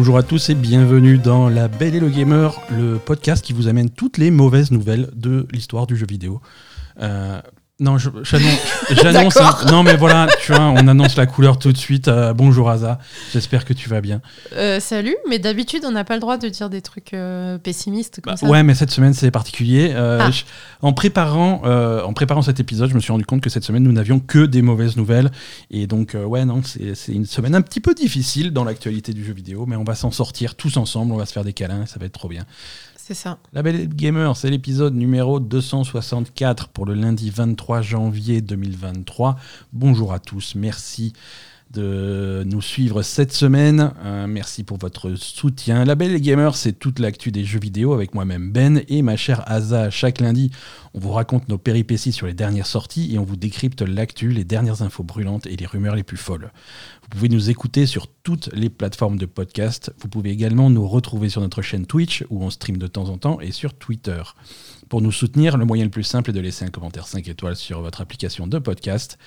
Bonjour à tous et bienvenue dans La Belle et le Gamer, le podcast qui vous amène toutes les mauvaises nouvelles de l'histoire du jeu vidéo. Euh, non, j'annonce. non, mais voilà, tu vois, on annonce la couleur tout de suite. Euh, bonjour Asa, j'espère que tu vas bien. Euh, salut, mais d'habitude, on n'a pas le droit de dire des trucs euh, pessimistes comme Bah, ça. ouais, mais cette semaine c'est particulier. Ah. je- en, préparant, en préparant cet épisode, je me suis rendu compte que cette semaine nous n'avions que des mauvaises nouvelles. Et donc, ouais, non, c'est c'est une semaine un petit peu difficile dans l'actualité du jeu vidéo, mais on va s'en sortir tous ensemble, on va se faire des câlins, ça va être trop bien. C'est ça. La Belle Gamer, c'est l'épisode numéro 264 pour le lundi 23 janvier 2023. Bonjour à tous, merci de nous suivre cette semaine. Euh, merci pour votre soutien. La Belle Gamer, c'est toute l'actu des jeux vidéo avec moi-même Ben et ma chère Asa. Chaque lundi, on vous raconte nos péripéties sur les dernières sorties et on vous décrypte l'actu, les dernières infos brûlantes et les rumeurs les plus folles. Vous pouvez nous écouter sur toutes les plateformes de podcast. Vous pouvez également nous retrouver sur notre chaîne Twitch où on stream de temps en temps et sur Twitter. Pour nous soutenir, le moyen le plus simple est de laisser un commentaire 5 étoiles sur votre application de podcast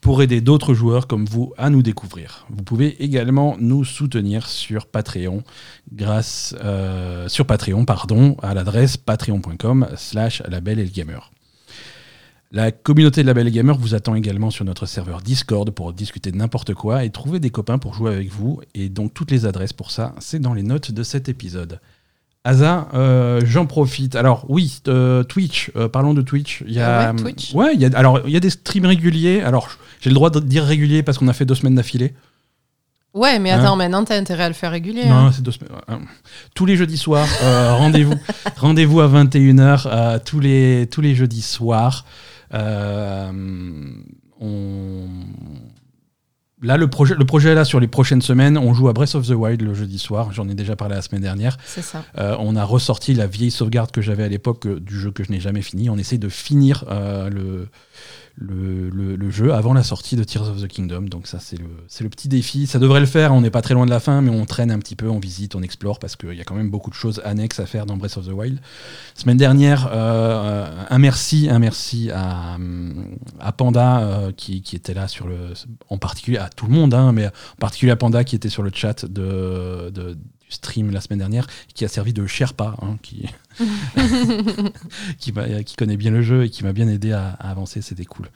pour aider d'autres joueurs comme vous à nous découvrir. Vous pouvez également nous soutenir sur Patreon grâce euh, sur Patreon pardon à l'adresse patreon.com slash label et. La communauté de la Belle Gamer vous attend également sur notre serveur Discord pour discuter de n'importe quoi et trouver des copains pour jouer avec vous. Et donc toutes les adresses pour ça, c'est dans les notes de cet épisode. Asa, euh, j'en profite. Alors oui, euh, Twitch. euh, parlons de Twitch. Il y a, Ah ouais, Twitch. ouais, il y a, alors il y a des streams réguliers. Alors j'ai le droit de dire régulier parce qu'on a fait deux semaines d'affilée. Ouais, mais Hein attends, maintenant, t'as intérêt à le faire régulier. Non, hein. c'est deux semaines. Tous les jeudis soirs, euh, rendez-vous, rendez-vous à 21h euh, tous les tous les jeudis soirs. Euh, on... Là, le projet, le projet là sur les prochaines semaines, on joue à Breath of the Wild le jeudi soir. J'en ai déjà parlé la semaine dernière. C'est ça. Euh, on a ressorti la vieille sauvegarde que j'avais à l'époque euh, du jeu que je n'ai jamais fini. On essaie de finir euh, le, le, le- jeu avant la sortie de Tears of the Kingdom. Donc ça, c'est le, le petit défi. Ça devrait le faire. On n'est pas très loin de la fin, mais on traîne un petit peu, on visite, on explore parce qu'il y a quand même beaucoup de choses annexes à faire dans Breath of the Wild. Semaine dernière, euh, un merci, un merci à, à Panda euh, qui, qui était là sur le, en particulier à tout le monde, hein, mais en particulier à Panda qui était sur le chat de, stream la semaine dernière, qui a servi de Sherpa, hein, qui, qui, connaît bien le jeu et qui m'a bien aidé à, à avancer, c'était cool.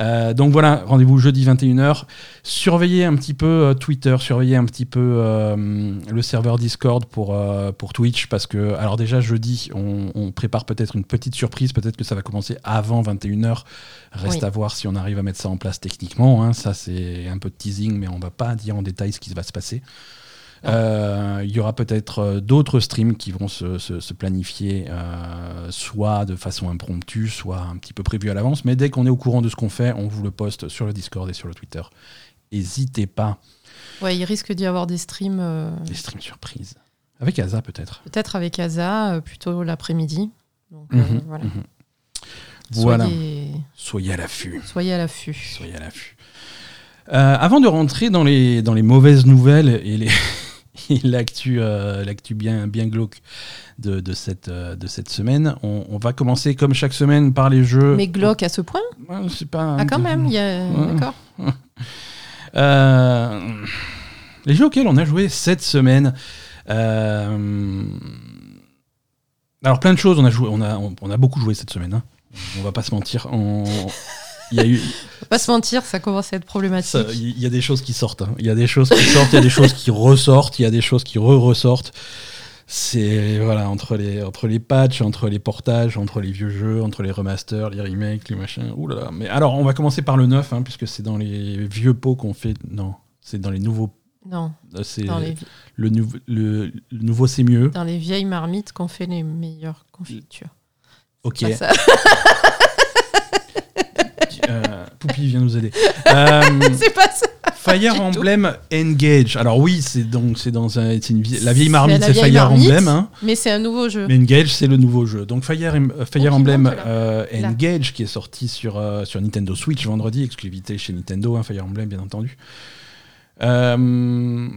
Euh, donc voilà, rendez-vous jeudi 21h. Surveillez un petit peu euh, Twitter, surveillez un petit peu euh, le serveur Discord pour, euh, pour Twitch, parce que, alors déjà jeudi, on, on prépare peut-être une petite surprise, peut-être que ça va commencer avant 21h. Reste Oui. à voir si on arrive à mettre ça en place techniquement. hein. Ça, c'est un peu de teasing, mais on va pas dire en détail ce qui va se passer. Euh, Il y aura peut-être euh, d'autres streams qui vont se, se- se planifier, euh, soit de façon impromptue, soit un petit peu prévu à l'avance. Mais dès qu'on est au courant de ce qu'on fait, on vous le poste sur le Discord et sur le Twitter. N'hésitez pas, Ouais, il risque d'y avoir des streams, euh, des streams surprises. Avec Asa peut-être. peut-être avec Asa, plutôt l'après-midi. Donc, Mhm, voilà. mhm. Voilà, Soyez, soyez à l'affût. soyez à l'affût. Soyez à l'affût. Euh, avant de rentrer dans les, dans les mauvaises nouvelles et les- l'actu euh, bien, bien glauque de, de, cette, euh, de cette semaine, on, on va commencer comme chaque semaine par les jeux. Mais glauque à ce point Ouais, c'est pas Ah, quand même, il y a... Ouais. D'accord. Euh, les jeux auxquels on a joué cette semaine. euh, alors plein de choses, on a joué, on a, on, on a beaucoup joué cette semaine. hein. On va pas se mentir. On- y a eu, Faut pas se mentir, ça commence à être problématique. il y a des choses qui sortent. hein. Il y a des choses qui sortent, il y a des choses qui ressortent, il y a des choses qui re-ressortent. C'est voilà entre les entre les patchs, entre les portages, entre les vieux jeux, entre les remasters, les remakes, les machins. Ouh là là. Mais alors on va commencer par le neuf, hein, puisque c'est dans les vieux pots qu'on fait. Non, c'est dans les nouveaux. Non, euh, C'est dans les, le, nouveau le, le nouveau c'est mieux. dans les vieilles marmites qu'on fait les meilleures confitures. Ok. Euh, Poupie vient nous aider. Euh, c'est pas ça. Fire. Emblem Engage. Alors oui, c'est donc c'est dans un, c'est une la vieille marmite, c'est Fire marmite. Emblem. Hein. Mais c'est un nouveau jeu. Mais Engage, c'est le nouveau jeu. Donc Fire, euh, Fire Emblem euh. Engage, qui est sorti sur, sur Nintendo Switch vendredi, exclusivité chez Nintendo, hein, Fire Emblem, bien entendu. Euh,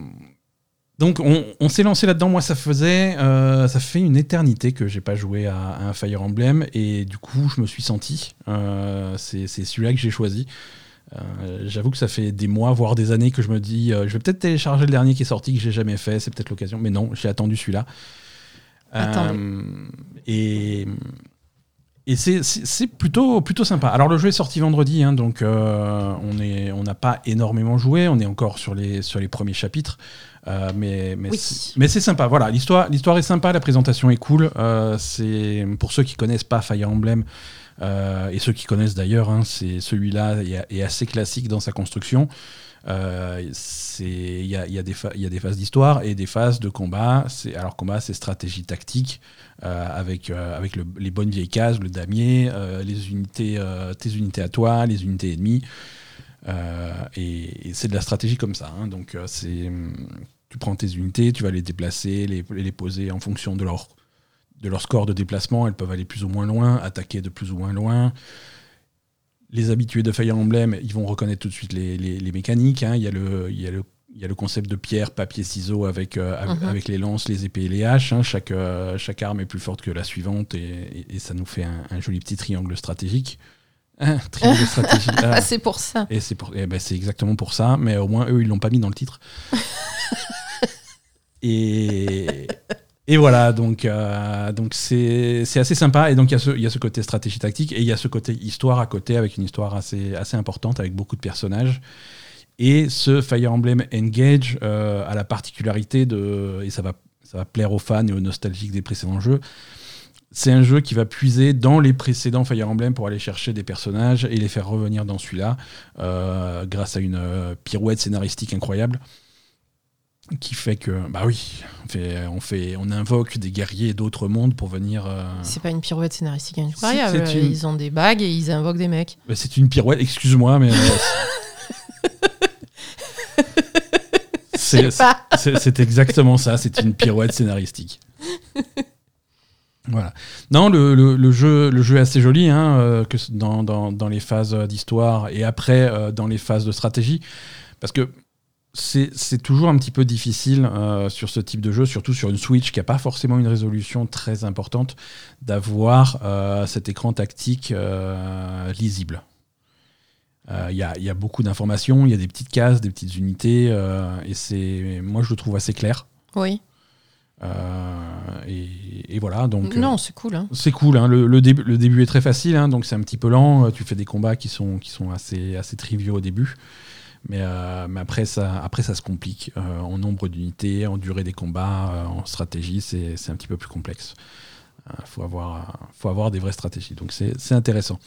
donc on, on s'est lancé là-dedans. Moi, ça faisait, euh, ça fait une éternité que j'ai pas joué à, à un Fire Emblem, et du coup, je me suis senti. euh, c'est celui-là que j'ai choisi. Euh, J'avoue que ça fait des mois, voire des années que je me dis, je vais peut-être télécharger le dernier qui est sorti que j'ai jamais fait, c'est peut-être l'occasion. Mais non, j'ai attendu celui-là. Et et c'est- plutôt, plutôt sympa. Alors le jeu est sorti vendredi, hein, donc euh, on est- on n'a pas énormément joué, on est encore sur les, sur les premiers chapitres, euh, mais, mais Oui. c'est- mais c'est sympa. Voilà, l'histoire l'histoire est sympa, la présentation est cool. euh, c'est pour ceux qui connaissent pas Fire Emblem euh, et ceux qui connaissent d'ailleurs, hein, c'est celui-là est, est assez classique dans sa construction. C'est- Il y a, il y a y a des phases d'histoire et des phases de combat. C'est- Alors, combat, c'est stratégie tactique avec, avec le- les bonnes vieilles cases, le damier, les unités, tes unités à toi, les unités ennemies. Euh, et et c'est de la stratégie comme ça. hein. Donc, euh, c'est tu prends tes unités, tu vas les déplacer, les, les poser en fonction de leur, de leur score de déplacement. Elles peuvent aller plus ou moins loin, attaquer de plus ou moins loin. Les habitués de Fire Emblem, ils vont reconnaître tout de suite les, les- les mécaniques. hein. Il, y a le, il, y a le, il y a le concept de pierre, papier, ciseaux avec, euh, avec, Mhm. avec les lances, les épées et les haches. hein. Chaque, euh, chaque arme est plus forte que la suivante et, et- et ça nous fait un, un joli petit triangle stratégique. Un triangle stratégique. Ah. Ah, c'est pour ça. Et c'est pour, eh ben, c'est exactement pour ça, mais au moins eux ils l'ont pas mis dans le titre. et, voilà, donc euh, c'est assez sympa et donc il y a ce côté stratégie tactique et il y a ce côté histoire à côté avec une histoire assez importante avec beaucoup de personnages. Et ce Fire Emblem Engage euh, a la particularité de et ça va plaire aux fans et aux nostalgiques des précédents jeux. C'est un jeu qui va puiser dans les précédents Fire Emblem pour aller chercher des personnages et les faire revenir dans celui-là euh, grâce à une pirouette scénaristique incroyable qui fait que bah oui on fait on fait on invoque des guerriers d'autres mondes pour venir euh, C'est pas une pirouette scénaristique incroyable. c'est une- Ils ont des bagues et ils invoquent des mecs. bah, c'est une pirouette excuse-moi mais euh, c'est exactement ça, c'est une pirouette scénaristique. Voilà. Non, le, le- le jeu, le jeu est assez joli, hein, euh, que dans, dans- dans les phases d'histoire et après euh, dans les phases de stratégie, parce que c'est toujours un petit peu difficile euh, sur ce type de jeu, surtout sur une Switch qui n'a pas forcément une résolution très importante, d'avoir euh, cet écran tactique euh, lisible. Il y, a, il y a beaucoup d'informations, il y a des petites cases, des petites unités, et c'est, moi je le trouve assez clair. Oui. Et, et voilà, donc Non, c'est cool. Hein. c'est cool. hein. Le, le début, le début est très facile, hein, donc c'est un petit peu lent. Tu fais des combats qui sont, qui sont assez, assez triviaux au début. Mais, euh, mais après, ça, après, ça se complique. Euh, en nombre d'unités, en durée des combats, euh, en stratégie, c'est c'est un petit peu plus complexe. Il faut, avoir, faut avoir des vraies stratégies. Donc c'est c'est intéressant.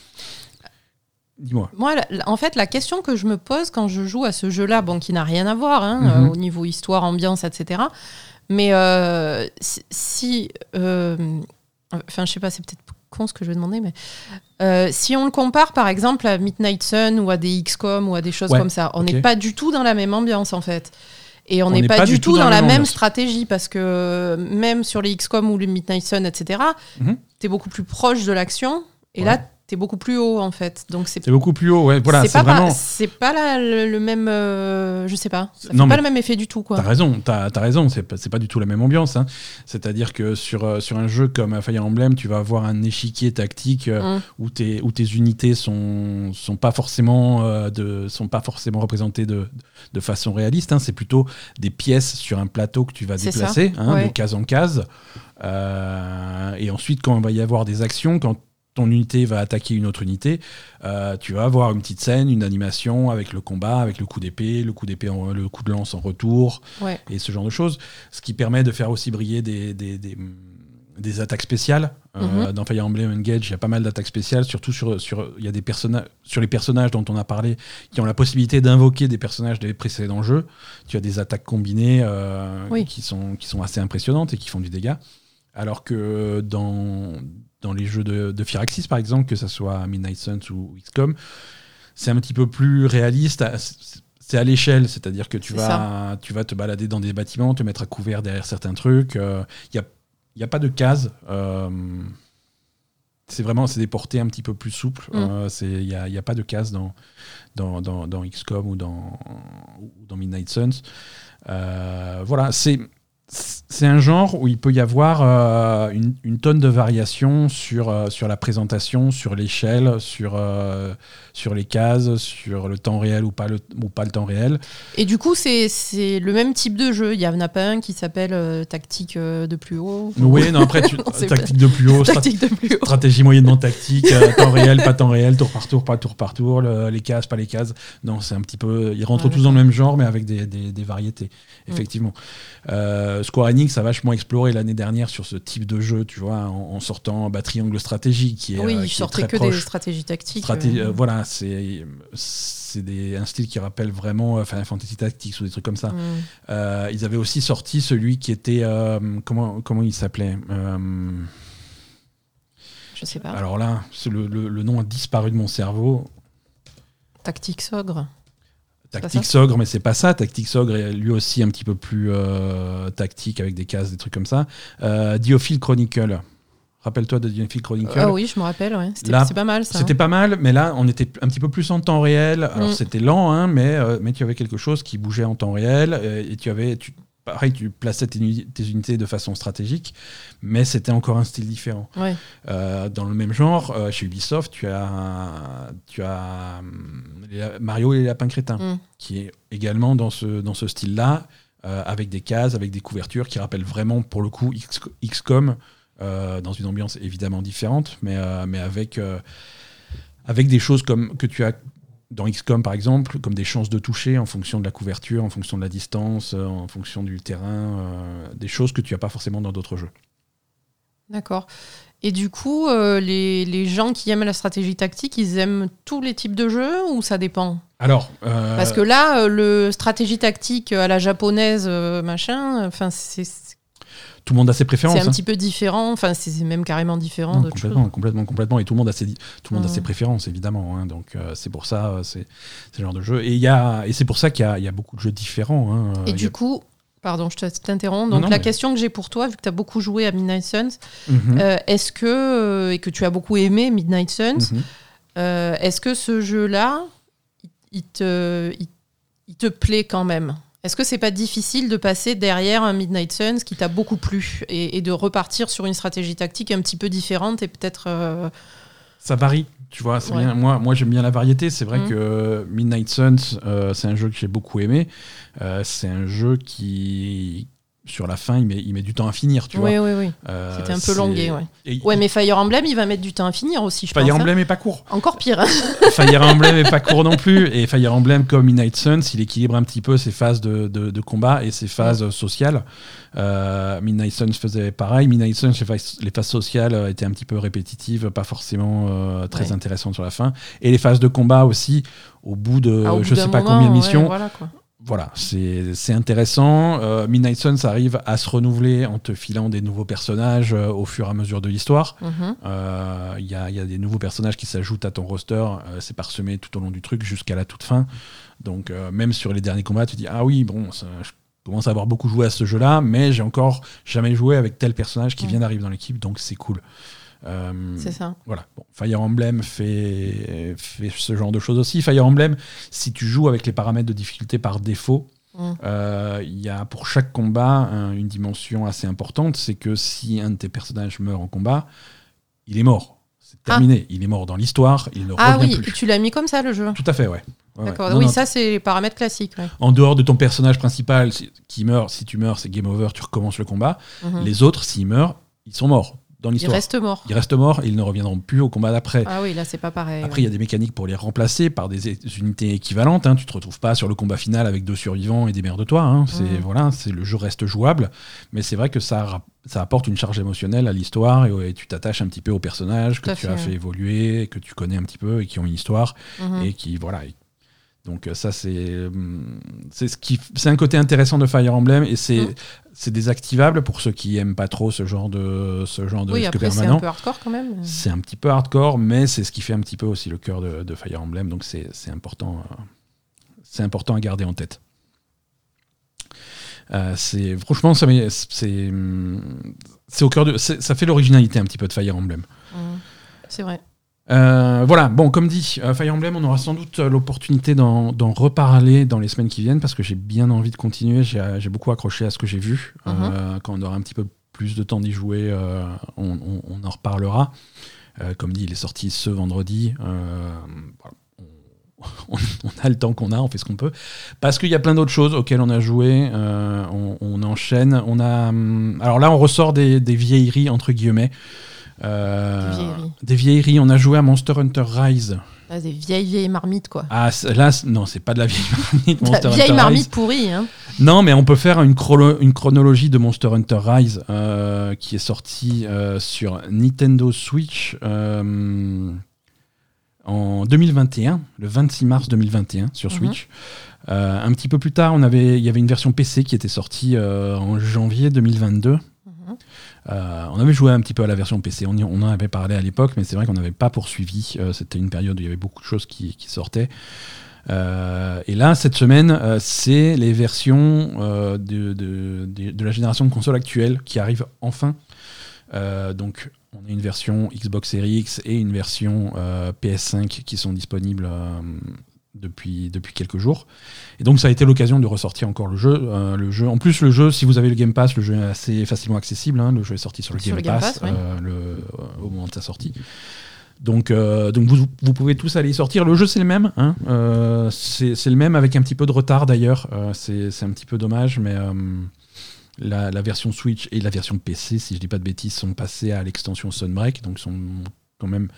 Dis-moi. Moi, en fait, la question que je me pose quand je joue à ce jeu-là, bon, qui n'a rien à voir hein, Mhm. au niveau histoire, ambiance, etc. Mais si, enfin, je sais pas, c'est peut-être con ce que je vais demander, mais euh, si on le compare, par exemple, à Midnight Sun ou à des XCOM ou à des choses Ouais, comme ça, on n'est pas du tout dans la même ambiance, en fait. Et on n'est pas, du tout dans, la même ambiance. stratégie parce que même sur les XCOM ou les Midnight Sun, etc., Mhm. tu es beaucoup plus proche de l'action. Et Ouais. là, tu es beaucoup plus haut, en fait. Donc, c'est beaucoup plus haut. Ouais, voilà, c'est pas, vraiment. c'est pas la- le, le même. euh, je sais pas. Ça fait Non, pas le même effet du tout, quoi. T'as raison, t'as as raison, c'est pas, c'est pas du tout la même ambiance. hein. C'est-à-dire que sur, euh, sur un jeu comme Fire Emblem, tu vas avoir un échiquier tactique euh, Mm. où, tes, où tes unités sont, sont, pas forcément, euh, de, sont pas forcément représentées de, de façon réaliste. hein. C'est plutôt des pièces sur un plateau que tu vas déplacer, hein, ouais. de case en case. Euh, et ensuite, quand il va y avoir des actions, quand ton unité va attaquer une autre unité, euh, tu vas avoir une petite scène, une animation avec le combat, avec le coup d'épée, le coup d'épée, le coup de lance en retour, Ouais. et ce genre de choses, ce qui permet de faire aussi briller des, des, des, des attaques spéciales. Euh, Mhm. Dans Fire Emblem Engage, il y a pas mal d'attaques spéciales, surtout sur, sur, il y a des personnages, sur les personnages dont on a parlé, qui ont la possibilité d'invoquer des personnages des précédents jeux. Tu as des attaques combinées euh, Oui. qui, sont, qui sont assez impressionnantes et qui font du dégât. Alors que dans, dans les jeux de, de Firaxis, par exemple, que ce soit Midnight Suns ou XCOM, c'est un petit peu plus réaliste. C'est- à l'échelle, c'est-à-dire que tu vas, tu vas te balader dans des bâtiments, te mettre à couvert derrière certains trucs. Il n'y a, y a pas de cases. euh, c'est vraiment c'est des portées un petit peu plus souples. Mm. Il n'y a, y a pas de cases dans, dans, dans, dans XCOM ou dans, ou dans Midnight Suns. Euh, voilà, c'est c'est un genre où il peut y avoir euh, une, une, tonne de variations sur, euh, sur la présentation, sur l'échelle, sur, euh, sur les cases, sur le temps réel ou pas le, ou pas le temps réel. Et du coup, c'est le même type de jeu. Il y en a pas un qui s'appelle tactique de plus haut. Oui, non, après, tu, tactique, de plus haut, tactique de plus haut, stratégie moyennement tactique, temps réel, pas temps réel, tour par tour, pas tour par tour, les cases, pas les cases. Non, c'est un petit peu. Ils rentrent tous dans le même genre, mais avec des, des, des variétés, mm. Effectivement. Square Enix a vachement exploré l'année dernière sur ce type de jeu, tu vois, en, sortant bah, Triangle Stratégie, qui est. Oui, euh, il sortait que des stratégies tactiques. Euh. Euh, voilà, c'est c'est un style qui rappelle vraiment Final Fantasy Tactics ou des trucs comme ça. Mm. ils avaient aussi sorti celui qui était comment comment il s'appelait Je sais pas. Alors là, le, le, nom a disparu de mon cerveau. Tactics Ogre. Tactique Ogre, mais c'est pas ça. Tactique Ogre est lui aussi un petit peu plus euh, tactique avec des cases, des trucs comme ça. Euh, Diophile Chronicle. Rappelle-toi de Diophile Chronicle. Ah oui, je me rappelle, ouais. C'était pas mal ça. C'était pas mal, mais là, on était un petit peu plus en temps réel. Alors, mm. c'était lent, hein, mais, euh, mais tu avais quelque chose qui bougeait en temps réel et tu avais. Tu, pareil, tu plaçais tes, unités de façon stratégique, mais c'était encore un style différent. Euh, dans le même genre, euh, chez Ubisoft, tu as, tu as euh, Mario et les lapins crétins, mm. qui est également dans ce, dans ce style-là, avec des cases, avec des couvertures qui rappellent vraiment, pour le coup, XCOM, dans une ambiance évidemment différente, mais, mais avec avec des choses comme que tu as dans XCOM par exemple, comme des chances de toucher en fonction de la couverture, en fonction de la distance, euh, en fonction du terrain, euh, des choses que tu n'as pas forcément dans d'autres jeux. D'accord. Et du coup, euh, les, les, gens qui aiment la stratégie tactique, ils aiment tous les types de jeux ou ça dépend? Alors, parce que là, le stratégie tactique à la japonaise, machin, enfin, c'est tout le monde a ses préférences. C'est un hein. petit peu différent, enfin c'est même carrément différent d'autres complètement, Complètement, complètement, et tout le monde a ses, tout le monde a ses préférences évidemment. Hein. donc euh, c'est pour ça, euh, c'est ce genre de jeu. Et il y a, et c'est pour ça qu'il y, y a, beaucoup de jeux différents. Hein. Et du coup, Pardon, je t'interromps. Donc la question que j'ai pour toi, vu que tu as beaucoup joué à Midnight Suns, mhm. euh, est-ce que, et que tu as beaucoup aimé Midnight Suns, mhm. est-ce que ce jeu-là, il, te, il, te plaît quand même? Est-ce que c'est pas difficile de passer derrière un Midnight Suns qui t'a beaucoup plu et, de repartir sur une stratégie tactique un petit peu différente et peut-être. Euh, Ça varie, tu vois. Bien. Moi, moi j'aime bien la variété. C'est vrai mmh. que Midnight Suns, euh, c'est un jeu que j'ai beaucoup aimé. Euh, c'est un jeu qui, sur la fin, il met, il met du temps à finir, tu oui, vois. Oui, oui, euh, C'était un peu longué, ouais. ouais, mais Fire Emblem, il va mettre du temps à finir aussi, je Fire hein. Emblem est pas court. Encore pire. Fire Emblem est pas court non plus. Et Fire Emblem, comme Midnight Suns, il équilibre un petit peu ses phases de, de, combat et ses phases sociales. Euh, Midnight Suns faisait pareil. Midnight Suns, les phases, sociales euh, étaient un petit peu répétitives, pas forcément euh, très intéressantes sur la fin. Et les phases de combat aussi, au bout de ah, je sais pas combien de missions, voilà, quoi voilà, c'est intéressant. Euh, Midnight Suns arrive à se renouveler en te filant des nouveaux personnages euh, au fur et à mesure de l'histoire. Il mhm. euh, y, a, y, a, des nouveaux personnages qui s'ajoutent à ton roster. c'est parsemé tout au long du truc jusqu'à la toute fin. Donc même sur les derniers combats, tu dis ah oui bon, je commence à avoir beaucoup joué à ce jeu-là, mais j'ai encore jamais joué avec tel personnage qui vient d'arriver dans l'équipe, donc c'est cool. Euh, c'est ça. Voilà. Fire Emblem fait, fait ce genre de choses aussi. Fire Emblem, si tu joues avec les paramètres de difficulté par défaut, mm. euh, il y a pour chaque combat une dimension assez importante. C'est que si un de tes personnages meurt en combat, il est mort. C'est terminé. Ah. Il est mort dans l'histoire. Il ne ah revient oui, tu l'as mis comme ça le jeu. Tout à fait, ouais. D'accord. Oui, ça c'est les paramètres classiques. En dehors de ton personnage principal qui meurt, si tu meurs, c'est game over, tu recommences le combat. Mhm. Les autres, s'ils meurent, ils sont morts dans l'histoire. Ils restent morts. Ils restent morts et ils ne reviendront plus au combat d'après. Ah oui, là c'est pas pareil. Après, il y a des mécaniques pour les remplacer par des unités équivalentes. Hein. Tu te retrouves pas sur le combat final avec deux survivants et des mères de toi. Hein. C'est mm. voilà, c'est le jeu reste jouable, mais c'est vrai que ça ça apporte une charge émotionnelle à l'histoire et, tu t'attaches un petit peu aux personnages que tu as fait évoluer, que tu connais un petit peu et qui ont une histoire mm-hmm. et qui voilà donc euh, ça c'est hum, c'est ce qui c'est un côté intéressant de Fire Emblem et c'est mmh. c'est désactivable pour ceux qui aiment pas trop ce genre de ce genre de oui, après, C'est un peu hardcore quand même. C'est un petit peu hardcore, mais c'est ce qui fait un petit peu aussi le cœur de, Fire Emblem. Donc c'est important euh, c'est important à garder en tête. Euh, c'est franchement ça c'est hum, c'est au cœur de ça fait l'originalité un petit peu de Fire Emblem. Mmh. C'est vrai. Euh, voilà, bon, comme dit, euh, Fire Emblem, on aura sans doute euh, l'opportunité d'en reparler dans les semaines qui viennent parce que j'ai bien envie de continuer. J'ai beaucoup accroché à ce que j'ai vu. Euh, quand on aura un petit peu plus de temps d'y jouer, euh, on, on- on en reparlera. Euh, comme dit, il est sorti ce vendredi. Euh, voilà. on, on a le temps qu'on a, on fait ce qu'on peut. Parce qu'il y a plein d'autres choses auxquelles on a joué. euh, on, on enchaîne. On a, hum, alors là, on ressort des, des vieilleries, entre guillemets. Euh, Des vieilleries. des vieilleries. On a joué à Monster Hunter Rise. Ah, des vieilles, vieilles marmites, quoi. Ah, là, non, c'est pas de la vieille marmite. La Monster vieille Hunter marmite Rise. pourrie, hein. Non, mais on peut faire une, chrono- une chronologie de Monster Hunter Rise euh, qui est sorti euh, sur Nintendo Switch en 2021, le 26 mars 2021 sur Mhm. Switch. Un petit peu plus tard, on avait, il y avait une version PC qui était sortie en janvier 2022. Euh, on avait joué un petit peu à la version PC, on, en avait parlé à l'époque, mais c'est vrai qu'on n'avait pas poursuivi. Euh, C'était une période où il y avait beaucoup de choses qui, sortaient. Euh, et là, cette semaine, c'est les versions de, la génération de consoles actuelle qui arrivent enfin. Donc, on a une version Xbox Series X et une version euh, PS5 qui sont disponibles depuis, depuis quelques jours. Et donc, ça a été l'occasion de ressortir encore le jeu. Euh, le jeu. En plus, le jeu, si vous avez le Game Pass, le jeu est assez facilement accessible. hein. Le jeu est sorti sur le, Sur Game, le Game Pass, Pass, ouais. euh, le- euh, au moment de sa sortie. Donc, donc vous, vous pouvez tous aller y sortir. Le jeu, c'est le même. hein. C'est le même avec un petit peu de retard d'ailleurs. C'est un petit peu dommage, mais la, la version Switch et la version PC, si je dis pas de bêtises, sont passées à l'extension Sunbreak, donc sont quand même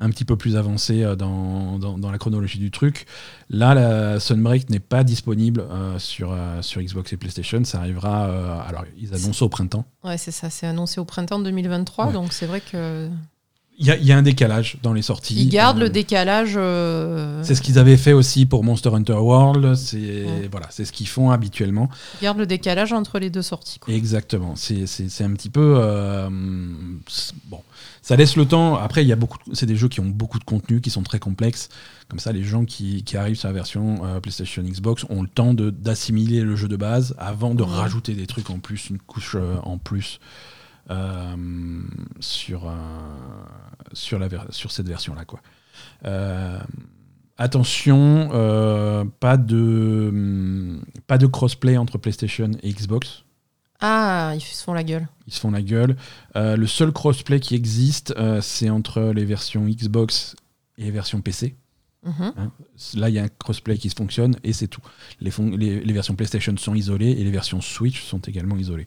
un petit peu plus avancées euh, dans, dans, dans la chronologie du truc. Là, la Sunbreak n'est pas disponible euh, sur, euh, sur Xbox et PlayStation. Ça arrivera. euh, alors, ils annoncent au printemps. Ouais, c'est ça. C'est annoncé au printemps 2023, Ouais. donc c'est vrai que Il y a, il y a un décalage dans les sorties. ils gardent le décalage. C'est ce qu'ils avaient fait aussi pour Monster Hunter World. C'est Ouais. voilà, c'est ce qu'ils font habituellement. ils gardent le décalage entre les deux sorties. quoi. Exactement. C'est un petit peu bon. Ça laisse le temps. Après, il y a beaucoup. de- C'est des jeux qui ont beaucoup de contenu, qui sont très complexes. Comme ça, les gens qui, qui arrivent sur la version euh, PlayStation Xbox ont le temps d'assimiler le jeu de base avant de Ouais. rajouter des trucs en plus, une couche euh, en plus euh, sur sur la sur cette version là quoi. Attention, pas de pas de crossplay entre PlayStation et Xbox. Ah, ils se font la gueule. Ils se font la gueule. Euh, le seul crossplay qui existe, euh, c'est entre les versions Xbox et les versions PC. Mhm. hein. Là, il y a un crossplay qui se fonctionne et c'est tout. Les, fon- les- les versions PlayStation sont isolées et les versions Switch sont également isolées.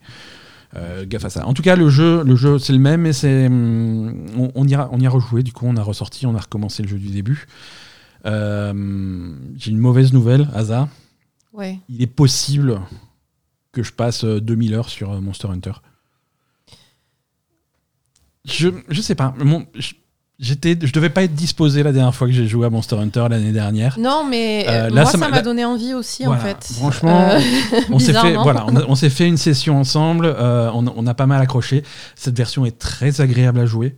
Euh, gaffe à ça. En tout cas, le jeu, le jeu c'est le même, mais c'est, hum, on, on y a, on y a rejoué. Du coup, on a ressorti, on a recommencé le jeu du début. Euh, J'ai une mauvaise nouvelle, Asa. Ouais. Il est possible que je passe euh, 2000 heures sur euh, Monster Hunter. Je, je sais pas. Mon, je, j'étais, je devais pas être disposé la dernière fois que j'ai joué à Monster Hunter l'année dernière. Non, mais Euh, euh, là, moi, ça m'a- donné envie aussi, Voilà. en fait. Franchement, Euh, On s'est fait, voilà, on s'est fait une session ensemble. euh, on, a- on a pas mal accroché. Cette version est très agréable à jouer.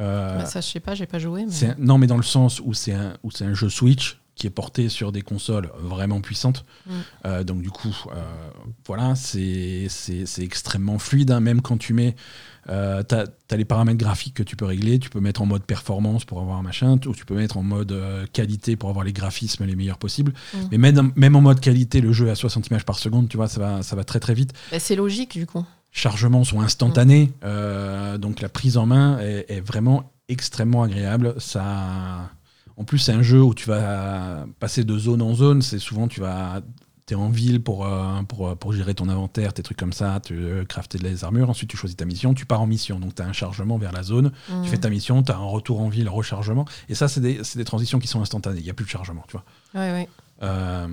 Euh, Bah, ça, je sais pas, j'ai pas joué. mais- non, mais dans le sens où c'est un, où c'est un jeu Switch qui est porté sur des consoles vraiment puissantes. Mm. Euh, donc du coup, euh, voilà, c'est extrêmement fluide. hein. Même quand tu mets, euh, t'as as les paramètres graphiques que tu peux régler. Tu peux mettre en mode performance pour avoir un machin, ou tu peux mettre en mode qualité pour avoir les graphismes les meilleurs possibles. Mm. Mais même, même en mode qualité, le jeu est à 60 images par seconde, tu vois, ça va, ça va très très vite Bah, c'est logique, du coup. chargements sont instantanés, donc la prise en main est, est vraiment extrêmement agréable. Ça, en plus, c'est un jeu où tu vas passer de zone en zone. C'est souvent tu vas es en ville pour, euh, pour, pour gérer ton inventaire, tes trucs comme ça, tu euh, crafter des armures. Ensuite, tu choisis ta mission, tu pars en mission. Donc, tu as un chargement vers la zone, Mm. tu fais ta mission, tu as un retour en ville, rechargement. Et ça, c'est des, c'est des transitions qui sont instantanées. Il n'y a plus de chargement, tu vois. Ouais, ouais. Euh,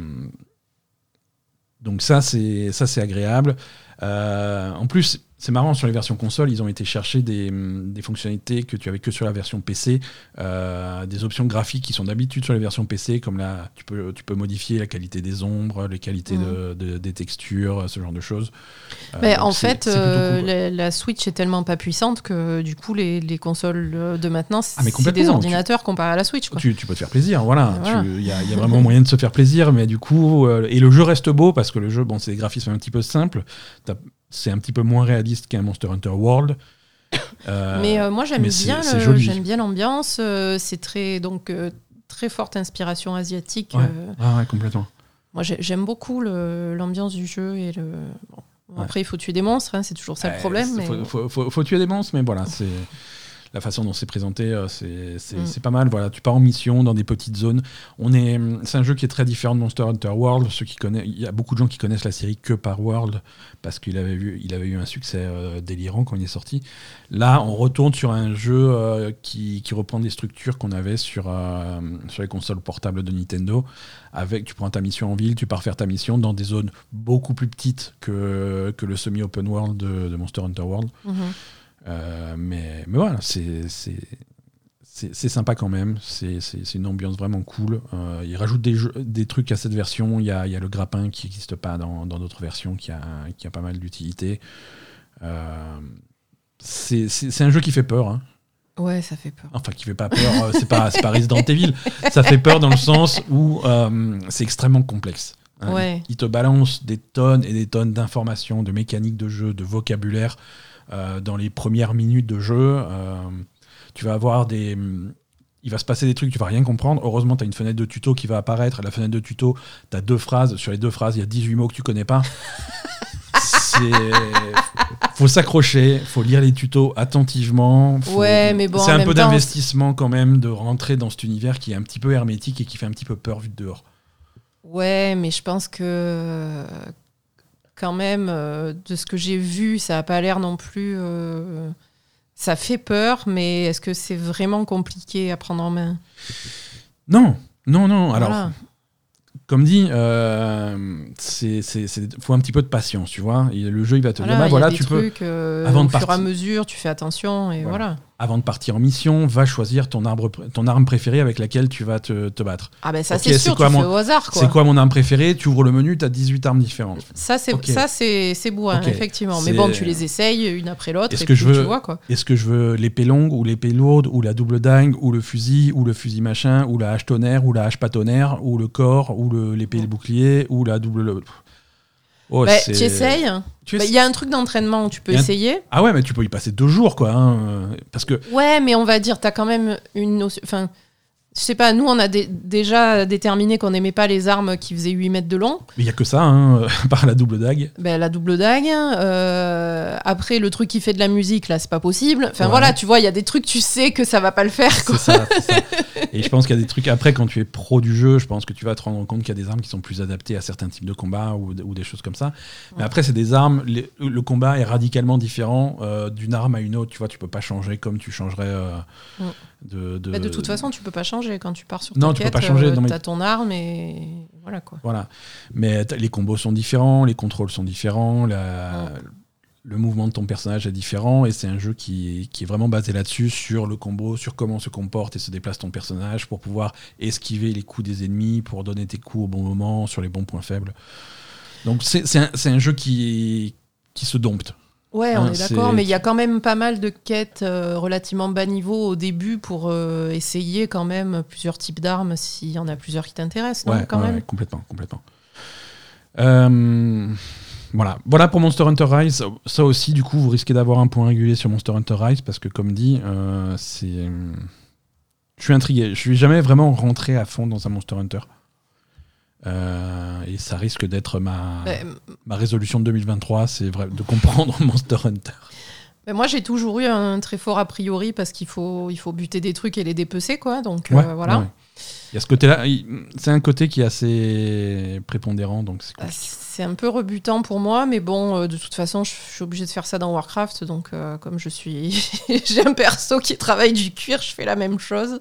donc ça c'est ça c'est agréable. Euh, en plus c'est marrant sur les versions console ils ont été chercher des, hum, des fonctionnalités que tu avais que sur la version PC, euh, des options graphiques qui sont d'habitude sur les versions PC comme là tu peux tu peux modifier la qualité des ombres, les qualités de- de- des textures, ce genre de choses. Euh, Mais en fait, euh, cool, la, la Switch est tellement pas puissante que du coup, les, les consoles de maintenant, Ah, c'est des ordinateurs comparés à la Switch. Quoi. Tu, tu peux te faire plaisir, voilà. Voilà. Tu- Il y, a- y a vraiment moyen de se faire plaisir, mais du coup, euh, et le jeu reste beau parce que le jeu, bon, c'est des graphismes un petit peu simples. C'est un petit peu moins réaliste qu'un Monster Hunter World, Euh, mais euh, moi j'aime bien, j'aime bien l'ambiance. euh, c'est très donc très forte inspiration asiatique. Ouais. ah ouais, complètement. moi j'ai- j'aime beaucoup l'ambiance du jeu et le. bon. Après il faut tuer des monstres, hein, c'est toujours ça le problème. Mais... faut, faut- faut- faut tuer des monstres, mais voilà, c'est la façon dont c'est présenté, euh, c'est Mm. c'est pas mal. Voilà, tu pars en mission dans des petites zones. On est, c'est un jeu qui est très différent de Monster Hunter World. Ceux qui connaissent, il y a beaucoup de gens qui connaissent la série que par World parce qu'il avait eu, il avait eu un succès euh, délirant quand il est sorti. Là, on retourne sur un jeu euh, qui, qui reprend des structures qu'on avait sur euh, sur les consoles portables de Nintendo. Avec, tu prends ta mission en ville, tu pars faire ta mission dans des zones beaucoup plus petites que que le semi-open world de, de Monster Hunter World. Mhm. Euh, mais, mais voilà, c'est sympa quand même. C'est une ambiance vraiment cool. Euh, il rajoute des, jeux- des trucs à cette version. Il y a, il y a le grappin qui n'existe pas dans dans d'autres versions, qui a, qui a pas mal d'utilité. Euh, c'est un jeu qui fait peur. hein. Ouais, ça fait peur. Enfin, qui fait pas peur. euh, c'est pas, pas Resident Evil. Ça fait peur dans le sens où euh, c'est extrêmement complexe. hein. Ouais. Il te balance des tonnes et des tonnes d'informations, de mécaniques de jeu, de vocabulaire dans les premières minutes de jeu. euh, tu vas avoir des. Il va se passer des trucs, tu vas rien comprendre. Heureusement, tu as une fenêtre de tuto qui va apparaître. La fenêtre de tuto, tu as deux phrases. Sur les deux phrases, il y a 18 mots que tu connais pas. C'est. Faut s'accrocher, faut lire les tutos attentivement. faut- Ouais, mais bon, C'est un peu d'investissement quand même de rentrer dans cet univers qui est un petit peu hermétique et qui fait un petit peu peur vu de dehors. Ouais, mais je pense que quand même, euh, de ce que j'ai vu, ça n'a pas l'air non plus. euh, Ça fait peur, mais est-ce que c'est vraiment compliqué à prendre en main? Non, non, non. Alors, Voilà. comme dit, euh, c'est, faut un petit peu de patience, tu vois. Et le jeu, il va te Voilà, dire, bah voilà, des tu peux, trucs, euh, avant au de fur et à mesure, tu fais attention et Voilà. voilà. Avant de partir en mission, va choisir ton, arbre, pr- ton arme préférée avec laquelle tu vas te, te battre. Ah ben ça c'est sûr, quoi tu mon- fais au hasard quoi. C'est quoi mon arme préférée? Tu ouvres le menu, tu as 18 armes différentes. Ça c'est Ok. ça c'est c'est bourrin effectivement. Mais bon, tu les essayes une après l'autre Est-ce et que puis je veux- tu vois quoi. Est-ce que je veux l'épée longue ou l'épée lourde ou la double dingue ou le fusil ou le fusil machin ou la hache tonnerre ou la hache pas tonnerre ou le corps ou le- l'épée et le bouclier ou la double... Oh, Bah, tu essayes. Bah, Il y a un truc d'entraînement où tu peux un- essayer. Ah ouais, mais tu peux y passer deux jours, quoi. hein, euh, parce que Ouais, mais on va dire, t'as quand même une notion. Enfin, je sais pas, nous, on a dé- déjà déterminé qu'on n'aimait pas les armes qui faisaient 8 mètres de long. il y a que ça, hein, par la double dague. Ben, la double dague. euh, après, le truc qui fait de la musique, là, c'est pas possible. Enfin, Ouais. voilà, tu vois, il y a des trucs, tu sais que ça va pas le faire, quoi. C'est ça, ça. Et je pense qu'il y a des trucs après, quand tu es pro du jeu, je pense que tu vas te rendre compte qu'il y a des armes qui sont plus adaptées à certains types de combats ou, ou des choses comme ça. Mais après, c'est des armes, les- le combat est radicalement différent euh, d'une arme à une autre. Tu vois, tu peux pas changer comme tu changerais euh, de, de, Mais de toute façon, tu peux pas changer quand tu pars sur Non, ta tu peux quête. pas changer, euh, mais- T'as ton arme et voilà, quoi. Voilà. Mais t- les combos sont différents, les contrôles sont différents, la- le mouvement de ton personnage est différent, et c'est un jeu qui, qui est vraiment basé là-dessus, sur le combo, sur comment se comporte et se déplace ton personnage pour pouvoir esquiver les coups des ennemis, pour donner tes coups au bon moment, sur les bons points faibles. Donc c'est un, jeu qui, qui se dompte. Ouais, on Hein, est d'accord, mais il y a quand même pas mal de quêtes euh, relativement bas niveau au début pour euh, essayer quand même plusieurs types d'armes s'il y en a plusieurs qui t'intéressent, Ouais, quand ouais, même? ouais, complètement, complètement. Euh, voilà. voilà pour Monster Hunter Rise. Ça aussi, du coup, vous risquez d'avoir un point régulier sur Monster Hunter Rise parce que, comme dit, c'est. Je suis intrigué. Je suis jamais vraiment rentré à fond dans un Monster Hunter. Euh, et ça risque d'être ma, Bah, ma résolution de 2023, c'est de comprendre Monster Hunter. bah, moi, j'ai toujours eu un très fort a priori parce qu'il faut, il faut buter des trucs et les dépecer, quoi. Donc Ouais, euh, voilà. ouais. Il y a ce côté-là. C'est un côté qui est assez prépondérant, donc c'est Bah. C'est un peu rebutant pour moi, mais bon, euh, de toute façon, je je suis obligée de faire ça dans Warcraft, donc euh, comme je suis, j'ai un perso qui travaille du cuir, je fais la même chose.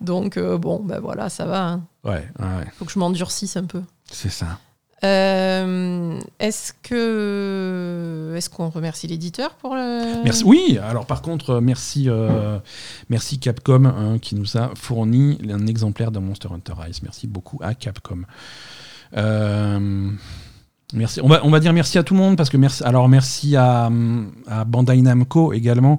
Donc euh, bon, ben voilà, ça va. hein. Ouais, ouais, Faut que je m'endurcisse un peu. c'est ça. Euh, est-ce que est-ce qu'on remercie l'éditeur pour le Merci. Oui, alors par contre, euh, merci, euh, merci Capcom hein, qui nous a fourni un exemplaire de Monster Hunter Rise. Merci beaucoup à Capcom. Euh, Merci. On va, on va dire merci à tout le monde parce que merci. Alors merci à, à Bandai Namco également.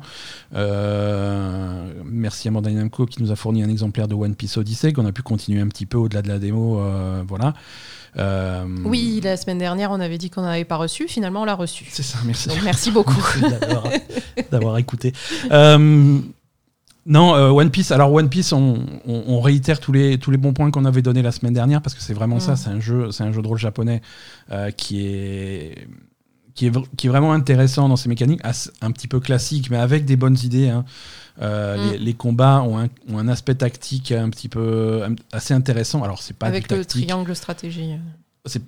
Euh, merci à Bandai Namco qui nous a fourni un exemplaire de One Piece Odyssey qu'on a pu continuer un petit peu au-delà de la démo. euh, voilà. Euh, Oui, la semaine dernière, on avait dit qu'on n'avait pas reçu. Finalement, on l'a reçu. C'est ça. Merci. Donc, merci beaucoup. D'avoir écouté. Non, euh, One Piece. Alors One Piece, on, on- on réitère tous les tous les bons points qu'on avait donnés la semaine dernière parce que c'est vraiment Mm. ça. C'est un jeu, c'est un jeu de rôle japonais euh, qui est qui est, qui est vraiment intéressant dans ses mécaniques, un petit peu classique, mais avec des bonnes idées. hein. Euh, Mm. les, les combats ont un, ont un aspect tactique un petit peu assez intéressant. Alors c'est pas Avec du le triangle stratégie.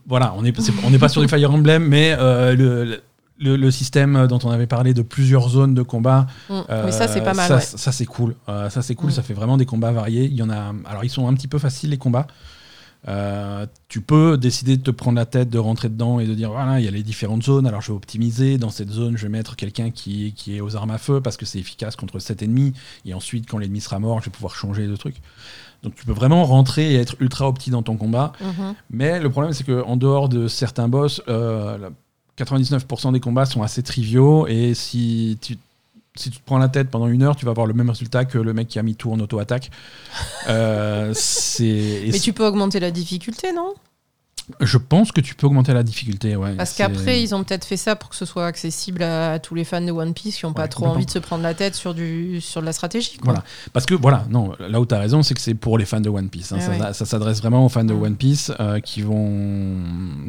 voilà, on n'est on pas sur du Fire Emblem, mais euh, le, le, le système dont on avait parlé de plusieurs zones de combat, Mm. euh, Mais ça, c'est pas mal. Ça, ouais. ça, c'est cool. Euh, ça c'est cool. Mm. Ça fait vraiment des combats variés. Il y en a. Alors ils sont un petit peu faciles les combats. Euh, tu peux décider de te prendre la tête, de rentrer dedans et de dire voilà, il y a les différentes zones. Alors je vais optimiser. Dans cette zone, je vais mettre quelqu'un qui, qui est aux armes à feu parce que c'est efficace contre cet ennemi. Et ensuite, quand l'ennemi sera mort, je vais pouvoir changer de truc. Donc tu peux vraiment rentrer et être ultra opti dans ton combat. Mhm. Mais le problème, c'est qu'en dehors de certains boss, euh, 99% des combats sont assez triviaux. Et si tu, si tu te prends la tête pendant une heure, tu vas avoir le même résultat que le mec qui a mis tout en auto-attaque. Euh, Mais tu peux augmenter la difficulté, non? Je pense que tu peux augmenter la difficulté. Ouais. Parce qu'après, ils ont peut-être fait ça pour que ce soit accessible à, à tous les fans de One Piece qui n'ont pas trop envie de se prendre la tête sur, du, sur de la stratégie. quoi. Voilà. Parce que voilà, non, là où tu as raison, c'est que c'est pour les fans de One Piece. hein. Ah ça ouais. ça s'adresse vraiment aux fans de Mm. One Piece euh, qui, vont,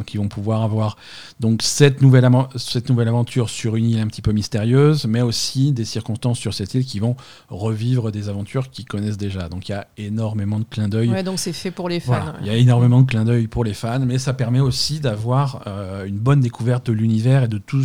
qui vont pouvoir avoir donc cette nouvelle, cette nouvelle aventure sur une île un petit peu mystérieuse, mais aussi des circonstances sur cette île qui vont revivre des aventures qu'ils connaissent déjà. Donc il y a énormément de clins d'œil. Ouais, donc c'est fait pour les fans. Voilà, il y a énormément de clins d'œil pour les fans, mais ça permet aussi d'avoir euh, une bonne découverte de l'univers et de tout,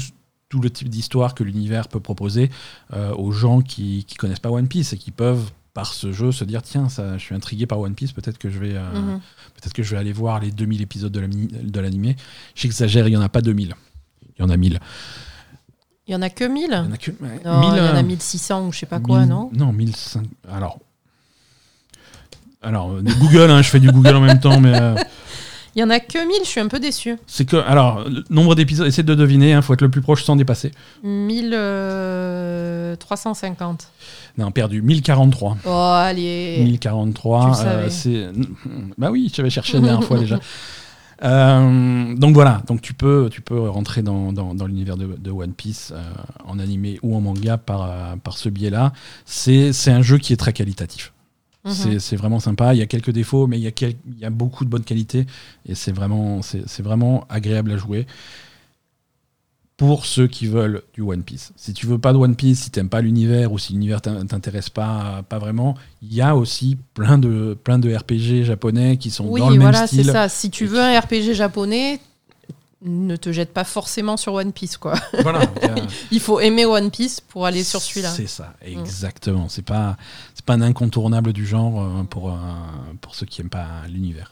tout le type d'histoire que l'univers peut proposer euh, aux gens qui ne connaissent pas One Piece et qui peuvent par ce jeu se dire tiens ça je suis intrigué par One Piece peut-être que je vais euh, Mhm. peut-être que je vais aller voir les 2000 épisodes de l'animé. J'exagère il y en a pas 2000 il y en a 1000 Il y en a que 1000 il y en a que ouais, Non, 1000, il y en euh, a 1600 ou je sais pas quoi, 1000 non non 1005 alors. Alors Google hein, je fais du Google en même temps mais euh, Il y en a que 1000, je suis un peu déçu. C'est que, alors, le nombre d'épisodes, essayez de deviner, il faut être le plus proche sans dépasser. 1350. Non, perdu, 1043. Oh, allez 1043. Tu le savais. c'est... Bah oui, j'avais cherché la dernière fois déjà. Euh, donc voilà, donc tu peux, tu peux rentrer dans, dans, dans l'univers de, de One Piece euh, en animé ou en manga par, euh, par ce biais-là. C'est un jeu qui est très qualitatif. Mhm. C'est, c'est vraiment sympa. Il y a quelques défauts, mais il y a, quel- il y a beaucoup de bonnes qualités et c'est vraiment, c'est, c'est vraiment agréable à jouer. Pour ceux qui veulent du One Piece. Si tu veux pas de One Piece, si t'aimes pas l'univers ou si l'univers t'in- t'intéresse pas, pas vraiment, il y a aussi plein de, plein de RPG japonais qui sont Oui, dans le voilà, même c'est style. ça. Si tu veux un RPG japonais, ne te jette pas forcément sur One Piece, quoi. Voilà, il y a- Il faut aimer One Piece pour aller sur celui-là. C'est ça, exactement. C'est pas, c'est pas un incontournable du genre euh, pour, euh, pour ceux qui aiment pas l'univers.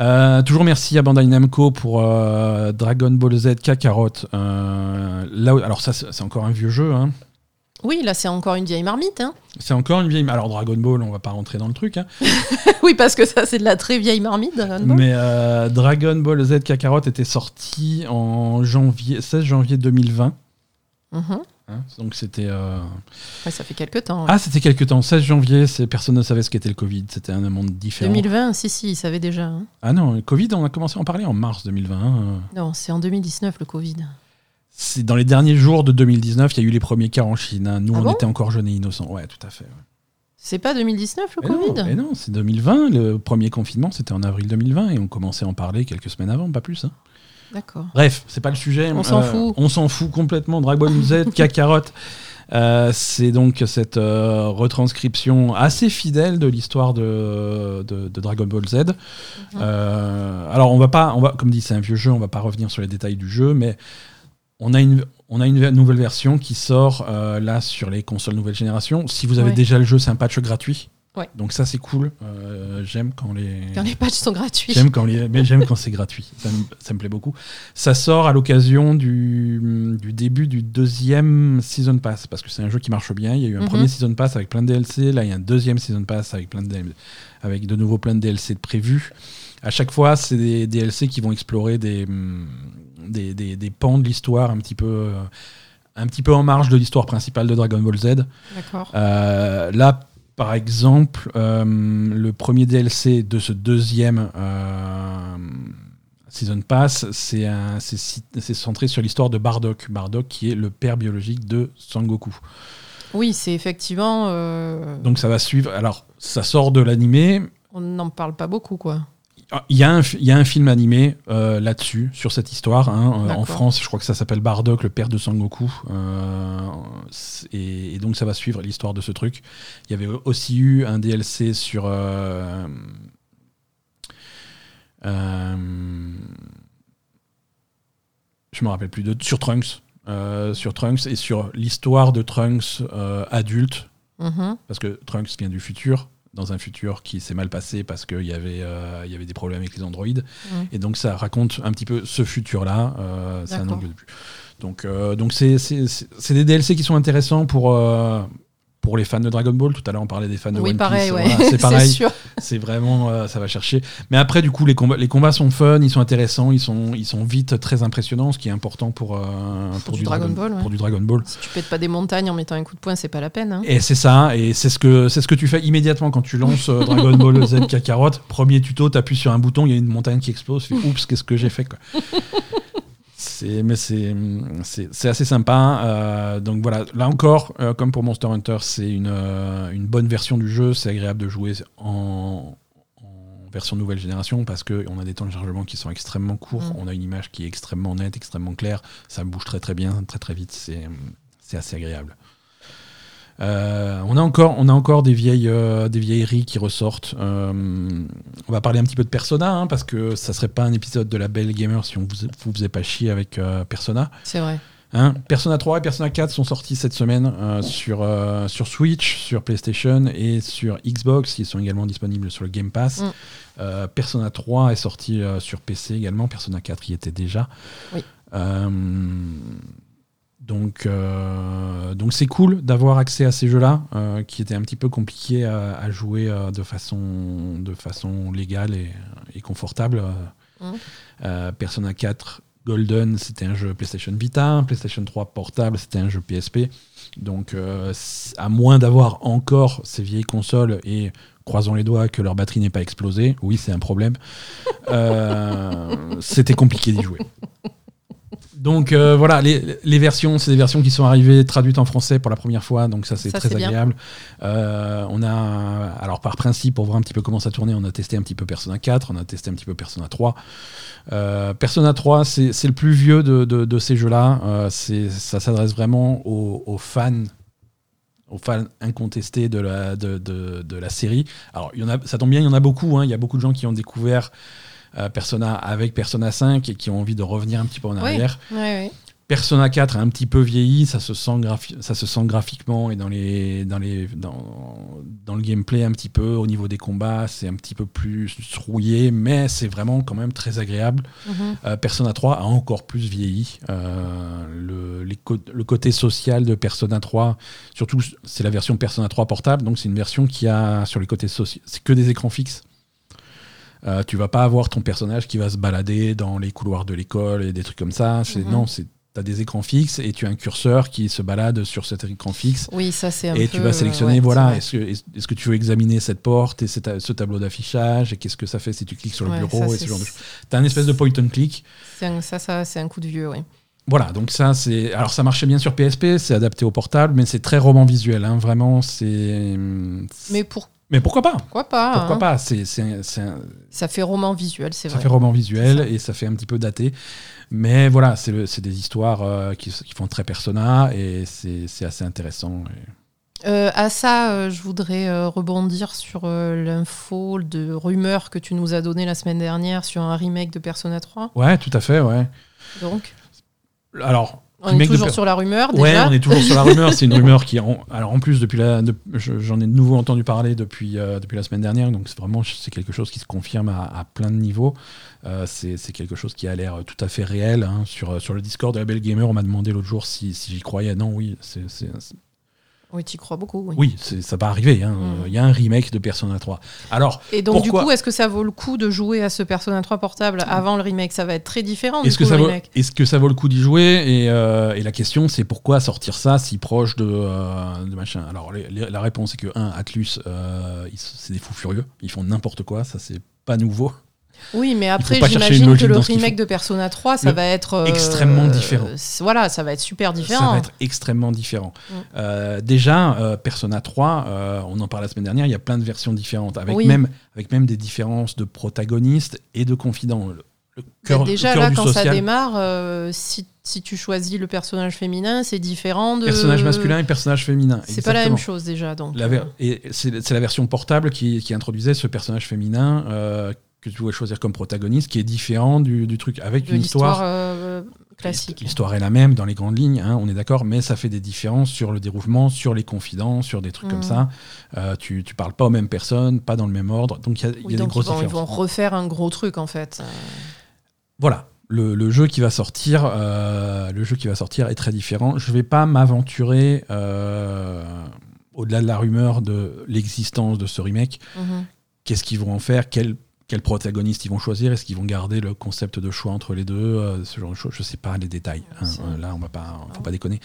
Euh, toujours merci à Bandai Namco pour euh, Dragon Ball Z Kakarot. Euh, là, alors ça, c'est c'est encore un vieux jeu. hein. Oui, là, c'est encore une vieille marmite. Hein. C'est encore une vieille. Alors Dragon Ball, on va pas rentrer dans le truc. hein. oui, parce que ça, c'est de la très vieille marmite. Dragon Ball. Mais euh, Dragon Ball Z Kakarot était sorti en janvier, 16 janvier 2020. Mhm. hein. Donc c'était. euh, Ouais, ça fait quelques temps. Ah, c'était quelque temps. 16 janvier, personne ne savait ce qu'était le Covid. C'était un monde différent. 2020, si, si, ils savaient déjà. hein. Ah non, le Covid, on a commencé à en parler en mars 2020. hein. Non, c'est en 2019, le Covid. C'est dans les derniers jours de 2019, il y a eu les premiers cas en Chine. hein. Nous, Ah on bon? était encore jeunes et innocents. Ouais, tout à fait. ouais. C'est pas 2019, le Mais non, Covid? mais non, c'est 2020. Le premier confinement, c'était en avril 2020 et on commençait à en parler quelques semaines avant, pas plus. hein. D'accord. Bref, c'est pas le sujet. On s'en fout. On s'en fout complètement. Dragon Ball Z, Kakarot. Euh, c'est donc cette euh, retranscription assez fidèle de l'histoire de, de- de Dragon Ball Z. Euh, alors on va pas, on va, comme dit c'est un vieux jeu, on va pas revenir sur les détails du jeu, mais on a une, on a une nouvelle version qui sort euh, là sur les consoles nouvelle génération. Si vous avez Ouais. déjà le jeu, c'est un patch gratuit. Ouais. Donc ça c'est cool. Euh, j'aime quand les Quand les patchs sont gratuits. j'aime quand les mais j'aime quand c'est gratuit. Ça me, ça me plaît beaucoup. Ça sort à l'occasion du, du début du deuxième season pass parce que c'est un jeu qui marche bien. Il y a eu un Mhm. premier season pass avec plein de DLC. Là il y a un deuxième season pass avec plein de avec de nouveau plein de DLC de prévus. À chaque fois c'est des DLC qui vont explorer des des, des, des pans de l'histoire un petit peu euh, un petit peu en marge de l'histoire principale de Dragon Ball Z. Euh, là, par exemple, euh, le premier DLC de ce deuxième euh, Season Pass, c'est centré sur l'histoire de Bardock. Bardock qui est le père biologique de Sangoku. Oui, c'est effectivement. Donc ça va suivre. Alors, ça sort de l'animé. On n'en parle pas beaucoup, quoi. Ah, Il y, a un fi- il y a un film animé euh, là-dessus, sur cette histoire. hein. Euh, en. France, je crois que ça s'appelle Bardock, le père de Sangoku. Euh, et, et donc, ça va suivre l'histoire de ce truc. Il y avait aussi eu un DLC sur. je me rappelle plus de. Sur Trunks. Sur Trunks et sur l'histoire de Trunks adulte Mhm. parce que Trunks vient du futur, dans un futur qui s'est mal passé parce qu'il y, avait, euh, il y avait des problèmes avec les androïdes. Et donc ça raconte un petit peu ce futur-là. euh, c'est un angle de. Donc euh, donc c'est c'est- c'est- c'est des DLC qui sont intéressants pour, euh, pour les fans de Dragon Ball. Tout à l'heure on parlait des fans de Oui, One pareil, Piece. ouais. Voilà, c'est pareil. C'est vraiment, euh, ça va chercher. Mais après, du coup, les combats, les combats sont fun, ils sont intéressants, ils sont, ils sont vite très impressionnants, ce qui est important pour, euh, pour, du Dragon Ball, ouais. Pour du Dragon Ball. Si tu pètes pas des montagnes en mettant un coup de poing, c'est pas la peine. hein. Et c'est ça, et c'est ce que c'est ce que tu fais immédiatement quand tu lances euh, Dragon Ball Z Kakarot. Premier tuto, t'appuies sur un bouton, il y a une montagne qui explose. Fais, Oups, qu'est-ce que j'ai fait quoi. C'est mais c'est assez sympa. euh, donc voilà, là encore, euh, comme pour Monster Hunter, c'est une euh, une bonne version du jeu. C'est agréable de jouer en en version nouvelle génération parce que on a des temps de chargement qui sont extrêmement courts. Mm. On a une image qui est extrêmement nette, extrêmement claire. Ça bouge très très bien, très très vite. C'est c'est assez agréable. Euh, on, a encore, on a encore des, vieilles, euh, des vieilleries qui ressortent. Euh, on va parler un petit peu de Persona, hein, parce que ça serait pas un épisode de la Belle Gamer si on vous, vous faisait pas chier avec euh, Persona. C'est vrai. Hein, Persona 3 et Persona 4 sont sortis cette semaine sur, sur Switch, sur PlayStation et sur Xbox. Ils sont également disponibles sur le Game Pass. Mm. Persona 3 est sorti sur PC également. Persona 4 y était déjà. Oui. Donc, euh, donc c'est cool d'avoir accès à ces jeux-là, euh, qui étaient un petit peu compliqués à, à jouer euh, de façon, de façon légale et, et confortable. Euh, Persona 4 Golden, c'était un jeu PlayStation Vita. PlayStation 3 portable, c'était un jeu PSP. Donc, à moins d'avoir encore ces vieilles consoles et croisons les doigts que leur batterie n'ait pas explosé, oui, c'est un problème. c'était compliqué d'y jouer. Donc euh, voilà, les, les versions, c'est des versions qui sont arrivées traduites en français pour la première fois, donc ça c'est très agréable. Euh, on a, alors par principe, pour voir un petit peu comment ça tournait, on a testé un petit peu Persona 4, on a testé un petit peu Persona 3. Euh, Persona 3, c'est le plus vieux de, de- de ces jeux-là. Euh, c'est- ça s'adresse vraiment aux, aux fans aux fans incontestés de la, de, de- de la série. Alors, il y en a, ça tombe bien, il y en a beaucoup. hein. Il y a beaucoup de gens qui ont découvert euh, Persona avec Persona 5 et qui ont envie de revenir un petit peu en Oui. arrière. Persona 4 a un petit peu vieilli, ça se sent, ça se sent graphiquement et dans, les, dans, les, dans, dans le gameplay un petit peu, au niveau des combats, c'est un petit peu plus rouillé, mais c'est vraiment quand même très agréable. Mhm. Euh, Persona 3 a encore plus vieilli. Euh, le, les le côté social de Persona 3, surtout c'est la version Persona 3 portable, donc c'est une version qui a sur les côtés sociaux, c'est que des écrans fixes. Euh, tu vas pas avoir ton personnage qui va se balader dans les couloirs de l'école et des trucs comme ça. C'est Mhm. non, c'est t'as des écrans fixes et tu as un curseur qui se balade sur cet écran fixe Oui, ça c'est un et peu. tu vas sélectionner, ouais, voilà, est-ce que, tu veux examiner cette porte et cette- ce tableau d'affichage et qu'est-ce que ça fait si tu cliques sur le Ouais, bureau ça, et ce genre de choses. T'as un espèce de point and click. c'est un- ça, ça c'est un coup de vieux, oui. Voilà, donc ça c'est. Alors ça marchait bien sur PSP, c'est adapté au portable, mais c'est très roman visuel, hein, vraiment, c'est. Mais pour- Mais pourquoi pas? Pourquoi pas Pourquoi hein. pas? C'est c'est c'est un- Ça fait roman visuel, c'est Ça vrai. fait roman visuel ça. et ça fait un petit peu daté. Mais voilà, c'est le- c'est des histoires euh, qui, qui font très persona et c'est assez intéressant. Et- Euh, à ça, euh, je voudrais rebondir sur l'info de rumeur que tu nous as donné la semaine dernière sur un remake de Persona 3. Ouais, tout à fait, ouais. Donc, Alors, On est toujours sur la rumeur déjà. Ouais, on est toujours sur la rumeur. C'est une rumeur qui, en, alors en plus depuis la, j'en ai de nouveau entendu parler depuis euh, depuis la semaine dernière. Donc c'est vraiment c'est quelque chose qui se confirme à, plein de niveaux. Euh, c'est quelque chose qui a l'air tout à fait réel. Hein. Sur sur le Discord de la Belle Gamer, on m'a demandé l'autre jour si, si j'y croyais. Non, oui, c'est oui, tu y crois beaucoup. Oui, oui ça va arriver. Hein. Mm. Il y a un remake de Persona 3. Alors, Et donc, du coup, est-ce que ça vaut le coup de jouer à ce Persona 3 portable avant le remake? Ça va être très différent. Est-ce que, ça vaut... est que ça vaut le coup d'y jouer? Et, euh, et, la question, c'est pourquoi sortir ça si proche de, euh, de machin? Alors, la réponse est que, un, Atlus, euh, c'est des fous furieux. Ils font n'importe quoi. Ça, c'est pas nouveau. Oui, mais après, j'imagine que le remake de Persona 3, ça va être. Euh, extrêmement différent. Voilà, ça va être super différent. Ça va être extrêmement différent. Mm. Euh, déjà, euh, Persona 3, on en parlait la semaine dernière, il y a plein de versions différentes, avec, même, avec même des différences de protagonistes et de confidents. Le, déjà, là, quand ça démarre, si, si, tu choisis le personnage féminin, c'est différent de. Personnage masculin et personnage féminin. C'est pas la même chose déjà. Donc. et c'est la version portable qui, qui, introduisait ce personnage féminin que tu pouvais choisir comme protagoniste qui est différent du, truc avec une histoire euh, classique. L'histoire est la même dans les grandes lignes, hein, on est d'accord, mais ça fait des différences sur le déroulement, sur les confidents, sur des trucs comme mm. ça. Euh, tu, tu parles pas aux mêmes personnes, pas dans le même ordre, donc il y a, y a des grosses ils vont, différences. Ils vont refaire un gros truc en fait. Voilà. Le, le, jeu qui va sortir, euh, le jeu qui va sortir est très différent. Je vais pas m'aventurer au-delà de la rumeur de l'existence de ce remake. Mm-hmm. Qu'est-ce qu'ils vont en faire? Quel quel protagoniste ils vont choisir Est-ce qu'ils vont garder le concept de choix entre les deux euh, Ce genre de choses, je sais pas les détails. Hein. Euh, là, on va pas, faut pas déconner.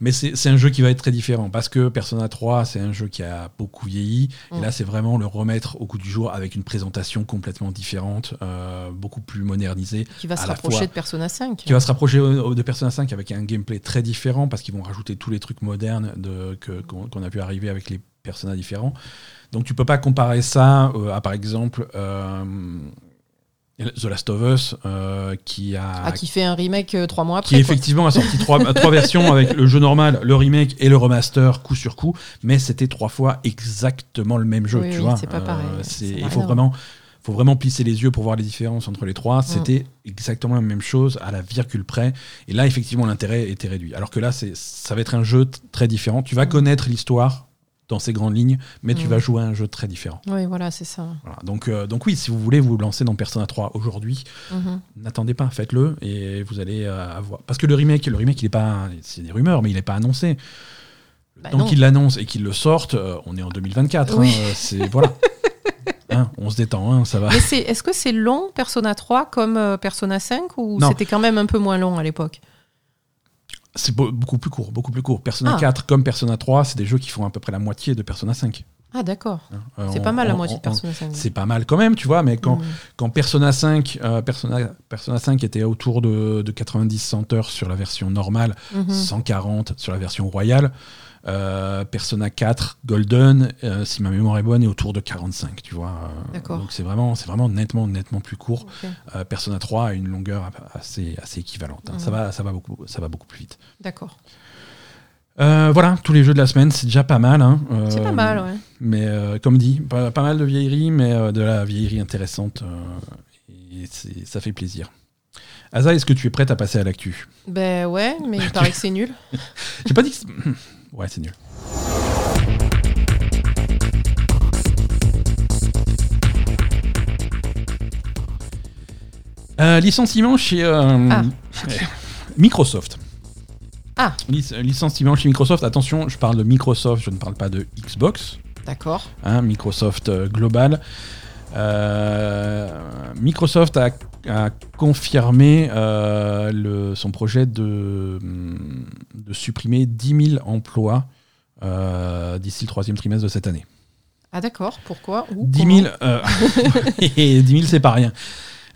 Mais c'est un jeu qui va être très différent parce que Persona 3, c'est un jeu qui a beaucoup vieilli. Et là, mm. c'est vraiment le remettre au goût du jour avec une présentation complètement différente, euh, beaucoup plus modernisée. Qui va se rapprocher de Persona 5. Qui va se rapprocher de Persona 5 avec un gameplay très différent parce qu'ils vont rajouter tous les trucs modernes qu'on a pu arriver avec les personnages différents. Donc tu peux pas comparer ça euh, à par exemple euh, The Last of Us euh, qui a ah, qui fait un remake trois mois après. Qui effectivement a sorti trois, trois versions avec le jeu normal, le remake et le remaster coup sur coup, mais c'était trois fois exactement le même jeu. tu oui, vois, c'est pas pareil. il faut vraiment faut vraiment plisser les yeux pour voir les différences entre les trois. Mm. C'était exactement la même chose à la virgule près. Et là, effectivement, l'intérêt était réduit. Alors que là, ça va être un jeu très différent. Tu vas mm. connaître l'histoire dans ces grandes lignes, mais tu vas jouer à un jeu très différent. Oui, voilà, c'est ça. Donc, euh, donc oui, si vous voulez vous lancer dans Persona 3 aujourd'hui, mhm. n'attendez pas, faites-le et vous allez euh, avoir. Parce que le remake, le remake, il est pas, c'est des rumeurs, mais il n'est pas annoncé. Bah Tant qu'il l'annonce et qu'il le sorte, euh, on est en 2024. Hein, c'est voilà. Hein, on se détend, hein, ça va. est-ce que c'est long Persona 3 comme Persona 5 ou c'était quand même un peu moins long à l'époque? C'est beaucoup plus court, beaucoup plus court. Persona 4 ah. comme Persona 3, c'est des jeux qui font à peu près la moitié de Persona 5. Ah d'accord. Hein, euh, c'est pas mal la moitié de Persona 5. C'est pas mal quand même, tu vois, mais quand, mm. quand Persona 5 euh, Persona, Persona 5 était autour de, de 90-100 heures sur la version normale, 140 mm-hmm. sur la version royale, euh, Persona 4 Golden, euh, si ma mémoire est bonne, est autour de 45, tu vois. Euh, donc c'est vraiment, c'est vraiment nettement, nettement plus court. Persona 3 a une longueur assez, assez équivalente. Hein. Ça mhm. va, ça va beaucoup, ça va beaucoup plus vite. D'accord. voilà, tous les jeux de la semaine, c'est déjà pas mal. Hein. c'est pas mal, ouais. Mais comme dit, pas, mal de vieillerie, mais de la vieillerie intéressante. et ça fait plaisir. Asa, est-ce que tu es prête à passer à l'actu? Ben ouais, mais il paraît que c'est nul. J'ai pas dit que Ouais, c'est nul. Euh, licenciement chez euh, ah. Microsoft. Ah. licenciement chez Microsoft. Attention, je parle de Microsoft, je ne parle pas de Xbox. D'accord. Hein, Microsoft euh, Global. Microsoft a a confirmé euh, le, son projet de, de, supprimer 10 000 emplois euh, d'ici le troisième trimestre de cette année. Ah d'accord, pourquoi 10 000, euh, 10 000 c'est pas rien.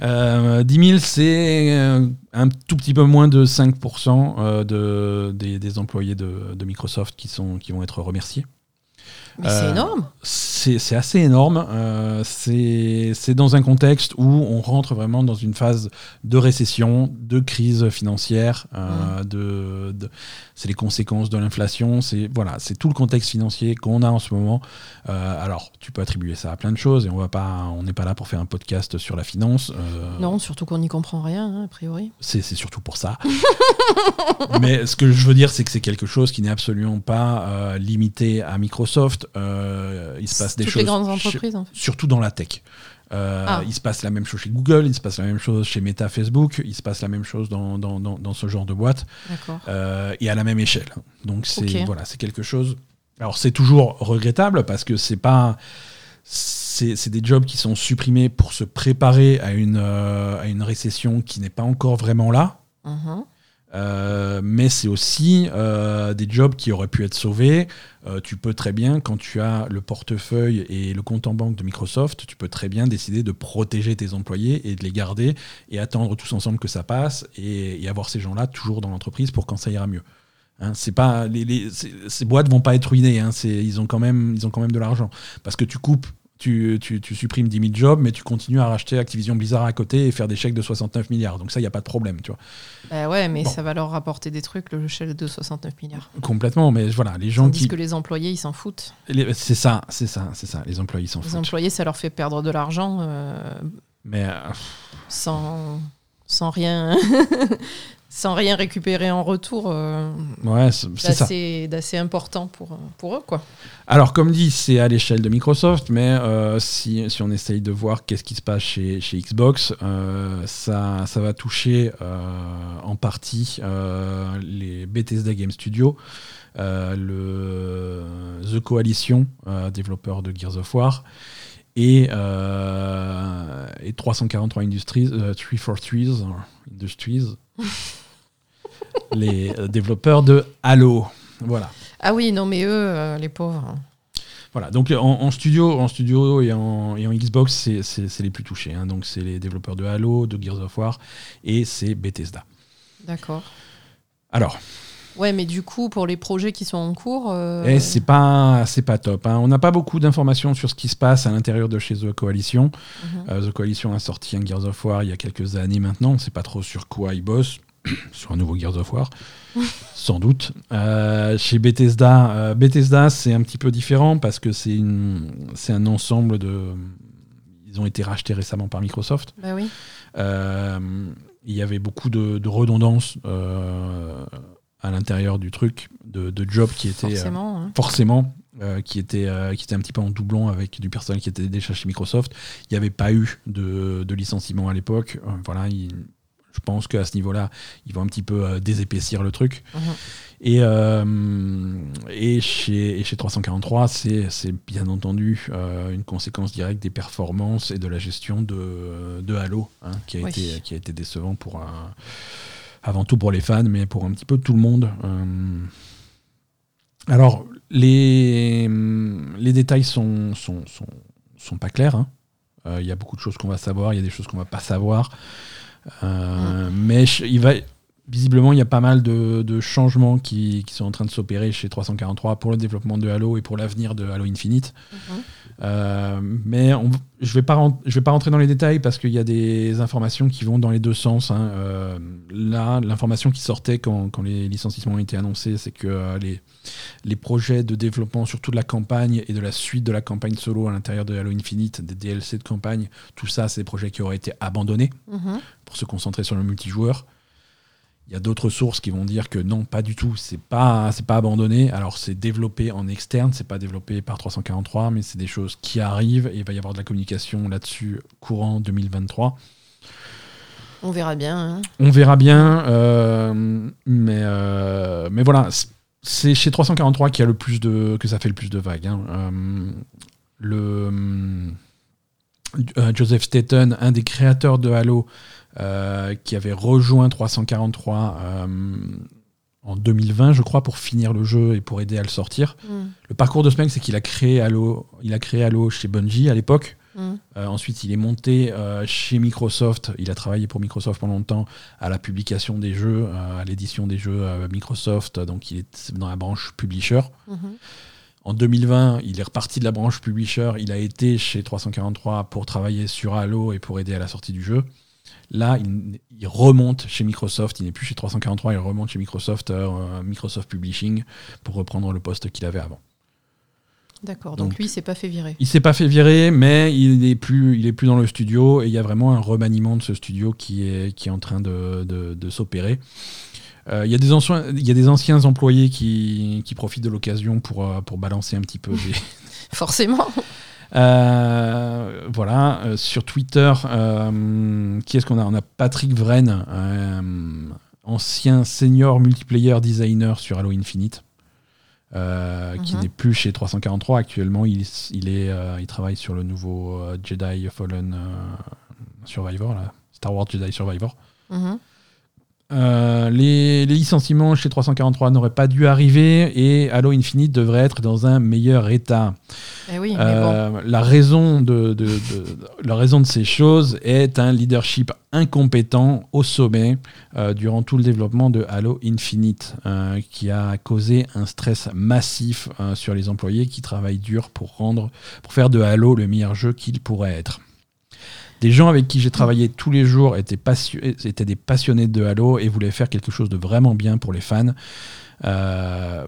Euh, 10 000 c'est un tout petit peu moins de 5% de, des, des, employés de, de, Microsoft qui, sont, qui vont être remerciés. Mais c'est Euh, énorme. C'est assez énorme. Euh, c'est dans un contexte où on rentre vraiment dans une phase de récession, de crise financière. euh, de, de- c'est les conséquences de l'inflation. C'est voilà, c'est tout le contexte financier qu'on a en ce moment. Alors, tu peux attribuer ça à plein de choses et on va pas, on n'est pas là pour faire un podcast sur la finance. Euh, Non, surtout qu'on n'y comprend rien, hein, a priori. c'est c'est surtout pour ça. Mais ce que je veux dire, c'est que c'est quelque chose qui n'est absolument pas euh, limité à Microsoft. Euh, il se passe des Toutes choses. les grandes chez- entreprises, en fait. surtout dans la tech. Euh, Ah. Il se passe la même chose chez Google, il se passe la même chose chez Meta, Facebook, il se passe la même chose dans, dans, dans, dans ce genre de boîte euh, et à la même échelle. Donc c'est voilà, c'est quelque chose. Alors c'est toujours regrettable parce que c'est pas c'est des jobs qui sont supprimés pour se préparer à une euh, à une récession qui n'est pas encore vraiment là. Mhm. Euh, mais c'est aussi euh, des jobs qui auraient pu être sauvés. Euh, tu peux très bien, quand tu as le portefeuille et le compte en banque de Microsoft, tu peux très bien décider de protéger tes employés et de les garder et attendre tous ensemble que ça passe et, et avoir ces gens-là toujours dans l'entreprise pour quand ça ira mieux. Hein, c'est pas les, les- ces, boîtes vont pas être ruinées. Hein, ils ont quand même ils ont quand même de l'argent parce que tu coupes. Tu, tu, tu supprimes 10 000 jobs, mais tu continues à racheter Activision Blizzard à côté et faire des chèques de 69 milliards. Donc ça, il n'y a pas de problème. Tu vois. Bah ouais, mais Bon. ça va leur rapporter des trucs, le chèque de 69 milliards. Complètement, mais voilà, les gens Tandis qui. que les employés, ils s'en foutent. les- C'est ça, c'est ça, c'est ça. Les employés s'en Les foutent. employés, ça leur fait perdre de l'argent euh, Mais euh, sans, sans rien. sans rien récupérer en retour euh, ouais, c'est d'assez important pour, pour eux. Quoi. Alors, comme dit, c'est à l'échelle de Microsoft, mais euh, si, si on essaye de voir qu'est-ce qui se passe chez, chez Xbox, euh, ça, ça va toucher en partie les Bethesda Game Studios, le The Coalition, développeur de Gears of War, et, et 343 Industries, euh, 343 Industries, les euh, développeurs de Halo. Voilà. Ah oui, non, mais eux, euh, les pauvres. Voilà, donc en, en studio, en studio et en, et en Xbox, c'est- les plus touchés. hein. Donc c'est les développeurs de Halo, de Gears of War et c'est Bethesda. D'accord. Alors, Ouais, mais du coup, pour les projets qui sont en cours. euh, eh, c'est pas c'est pas top. hein. On n'a pas beaucoup d'informations sur ce qui se passe à l'intérieur de chez The Coalition. mhm. Euh, The Coalition a sorti un Gears of War il y a quelques années maintenant. On ne sait pas trop sur quoi ils bossent. sur un nouveau Gears of War, sans doute. Euh, chez Bethesda, euh, Bethesda c'est un petit peu différent parce que c'est un ensemble de. Ils ont été rachetés récemment par Microsoft. Bah oui. Euh, il y avait beaucoup de, de redondance à l'intérieur du truc, de, de jobs qui étaient Forcément. hein. forcément euh, qui étaient euh, qui étaient un petit peu en doublon avec du personnel qui était déjà chez Microsoft. Il n'y avait pas eu de, de licenciement à l'époque. Euh, voilà, il- je pense qu'à ce niveau-là, ils vont un petit peu euh, désépaissir le truc. Mhm. Et, euh, et, chez, et chez 343, c'est bien entendu euh, une conséquence directe des performances et de la gestion de, de Halo, hein, qui, a Oui. été, qui a été décevant pour un- avant tout pour les fans, mais pour un petit peu tout le monde. Alors, les, les détails sont, sont, sont, sont pas clairs. hein. Il y a beaucoup de choses qu'on va savoir, il y a des choses qu'on va pas savoir. Euh, Mais ch- il va, visiblement, il y a pas mal de, de changements qui, qui sont en train de s'opérer chez 343 pour le développement de Halo et pour l'avenir de Halo Infinite. Mhm. Euh, mais on- je vais pas ren- je vais pas rentrer dans les détails parce qu'il y a des informations qui vont dans les deux sens. hein. Euh, là, l'information qui sortait quand, quand les licenciements ont été annoncés, c'est que euh, les, les projets de développement, surtout de la campagne et de la suite de la campagne solo à l'intérieur de Halo Infinite, des DLC de campagne, tout ça, c'est des projets qui auraient été abandonnés Mhm. pour se concentrer sur le multijoueur. Il y a d'autres sources qui vont dire que non, pas du tout, c'est pas c'est pas abandonné. Alors c'est développé en externe, c'est pas développé par 343, mais c'est des choses qui arrivent et il va y avoir de la communication là-dessus courant 2023. On verra bien. hein. On verra bien, euh, mais euh, mais voilà, c'est chez 343 qui a le plus de que ça fait le plus de vagues. hein. Euh, le Joseph Staten, un des créateurs de Halo, qui avait rejoint 343 euh, en 2020, je crois, pour finir le jeu et pour aider à le sortir. Mhm. Le parcours de ce mec, c'est qu'il a créé Halo, il a créé Halo chez Bungie à l'époque. Mhm. Euh, ensuite, il est monté euh, chez Microsoft. Il a travaillé pour Microsoft pendant longtemps à la publication des jeux, euh, à l'édition des jeux euh, Microsoft. Donc, il est dans la branche publisher. Mhm. En 2020, il est reparti de la branche publisher. Il a été chez 343 pour travailler sur Halo et pour aider à la sortie du jeu. Là, il, remonte chez Microsoft. Il n'est plus chez 343, il remonte chez Microsoft, euh, Microsoft Publishing, pour reprendre le poste qu'il avait avant. D'accord. Donc, lui, il s'est pas fait virer. Il s'est pas fait virer, mais il est plus, il est plus dans le studio et il y a vraiment un remaniement de ce studio qui est, qui est en train de, de, s'opérer. Euh, il y, a des anciens, y a des anciens employés qui, qui profitent de l'occasion pour, euh, pour balancer un petit peu des... Forcément. Euh, voilà, sur Twitter, qui est-ce qu'on a? On a Patrick Vren, ancien senior multiplayer designer sur Halo Infinite. Euh, qui mhm. n'est plus chez 343 actuellement. Il, il, est, euh, il travaille sur le nouveau euh, Jedi Fallen Survivor, là, Star Wars Jedi Survivor. Mhm. les, licenciements chez 343 n'auraient pas dû arriver et Halo Infinite devrait être dans un meilleur état. Eh oui, la, raison de, de, la raison de ces choses est un leadership incompétent au sommet euh, durant tout le développement de Halo Infinite, euh, qui a causé un stress massif euh, sur les employés qui travaillent dur pour, rendre, pour faire de Halo le meilleur jeu qu'il pourrait être. Des gens avec qui j'ai travaillé tous les jours étaient, des passionnés de Halo et voulaient faire quelque chose de vraiment bien pour les fans.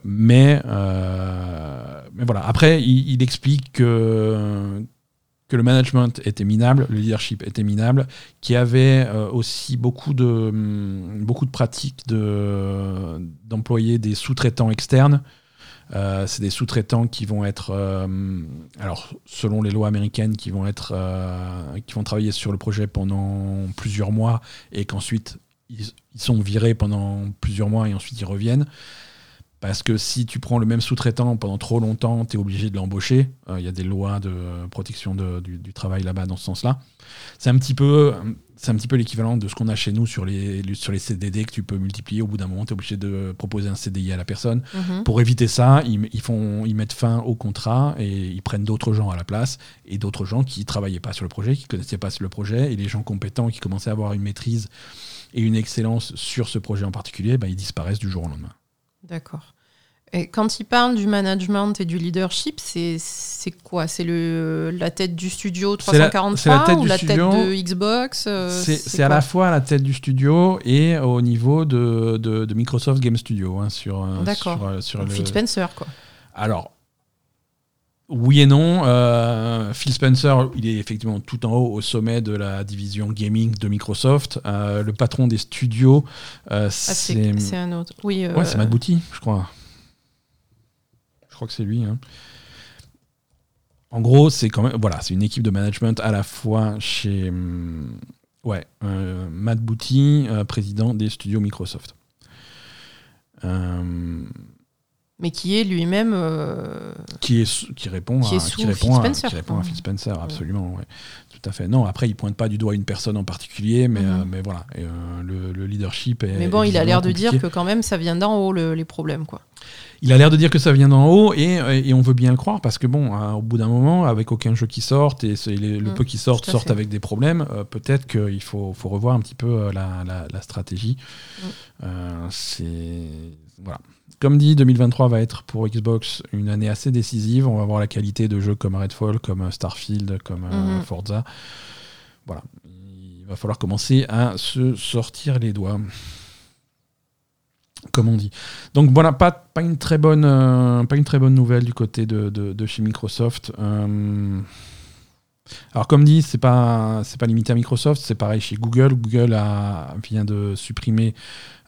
mais, mais voilà. Après, il, explique que le management était minable, le leadership était minable, qu'il y avait euh, aussi beaucoup de, beaucoup de pratiques d'employer des sous-traitants externes. Euh, c'est des sous-traitants qui vont être, euh, alors selon les lois américaines, qui vont être, qui vont travailler sur le projet pendant plusieurs mois et qu'ensuite ils, sont virés pendant plusieurs mois et ensuite ils reviennent. Parce que si tu prends le même sous-traitant pendant trop longtemps, tu es obligé de l'embaucher. Euh, il y a des lois de protection du, travail là-bas dans ce sens-là. C'est un petit peu, c'est un petit peu l'équivalent de ce qu'on a chez nous sur les, sur les CDD que tu peux multiplier. Au bout d'un moment, tu es obligé de proposer un CDI à la personne. Mhm. Pour éviter ça, ils, font, ils mettent fin au contrat et ils prennent d'autres gens à la place et d'autres gens qui travaillaient pas sur le projet, qui connaissaient pas le projet et les gens compétents qui commençaient à avoir une maîtrise et une excellence sur ce projet en particulier, ben, ils disparaissent du jour au lendemain. D'accord. Et quand il parle du management et du leadership, c'est quoi? C'est la tête du studio 343 ou la tête de Xbox euh, C'est à la fois la tête du studio et au niveau de, de, Microsoft Game Studio. Hein, sur, euh, D'accord. Euh, sur, Phil Spencer, quoi. Alors, oui et non. Phil Spencer, il est effectivement tout en haut, au sommet de la division gaming de Microsoft. le patron des studios, ah, c'est un autre. Oui, ouais, c'est Matt Booty, je crois crois que c'est lui. Hein. En gros, c'est quand même voilà, c'est une équipe de management à la fois chez hum, ouais, euh, Matt Booty, euh, président des studios Microsoft. Euh, mais qui est lui-même qui est qui répond à, qui répond à, qui répond à Phil Spencer absolument ouais. tout à fait. Non après il pointe pas du doigt une personne en particulier mais mhm. mais voilà. Le, leadership est mais bon il a l'air de dire que quand même ça vient d'en haut les problèmes quoi. Il a l'air de dire que ça vient d'en haut et, on veut bien le croire parce que bon, hein, au bout d'un moment, avec aucun jeu qui sorte et le mm, peu qui sortent sortent avec des problèmes, euh, peut-être qu'il faut, revoir un petit peu euh, la, stratégie. Euh, c'est voilà. Comme dit, 2023 va être pour Xbox une année assez décisive. On va voir la qualité de jeux comme Redfall, comme Starfield, comme mm-hmm. Forza. Voilà, il va falloir commencer à se sortir les doigts comme on dit. Donc voilà, pas, pas, une, très bonne, euh, pas une très bonne nouvelle du côté de, de, chez Microsoft. Euh, alors comme dit, c'est pas c'est pas limité à Microsoft, c'est pareil chez Google. Google a, vient de supprimer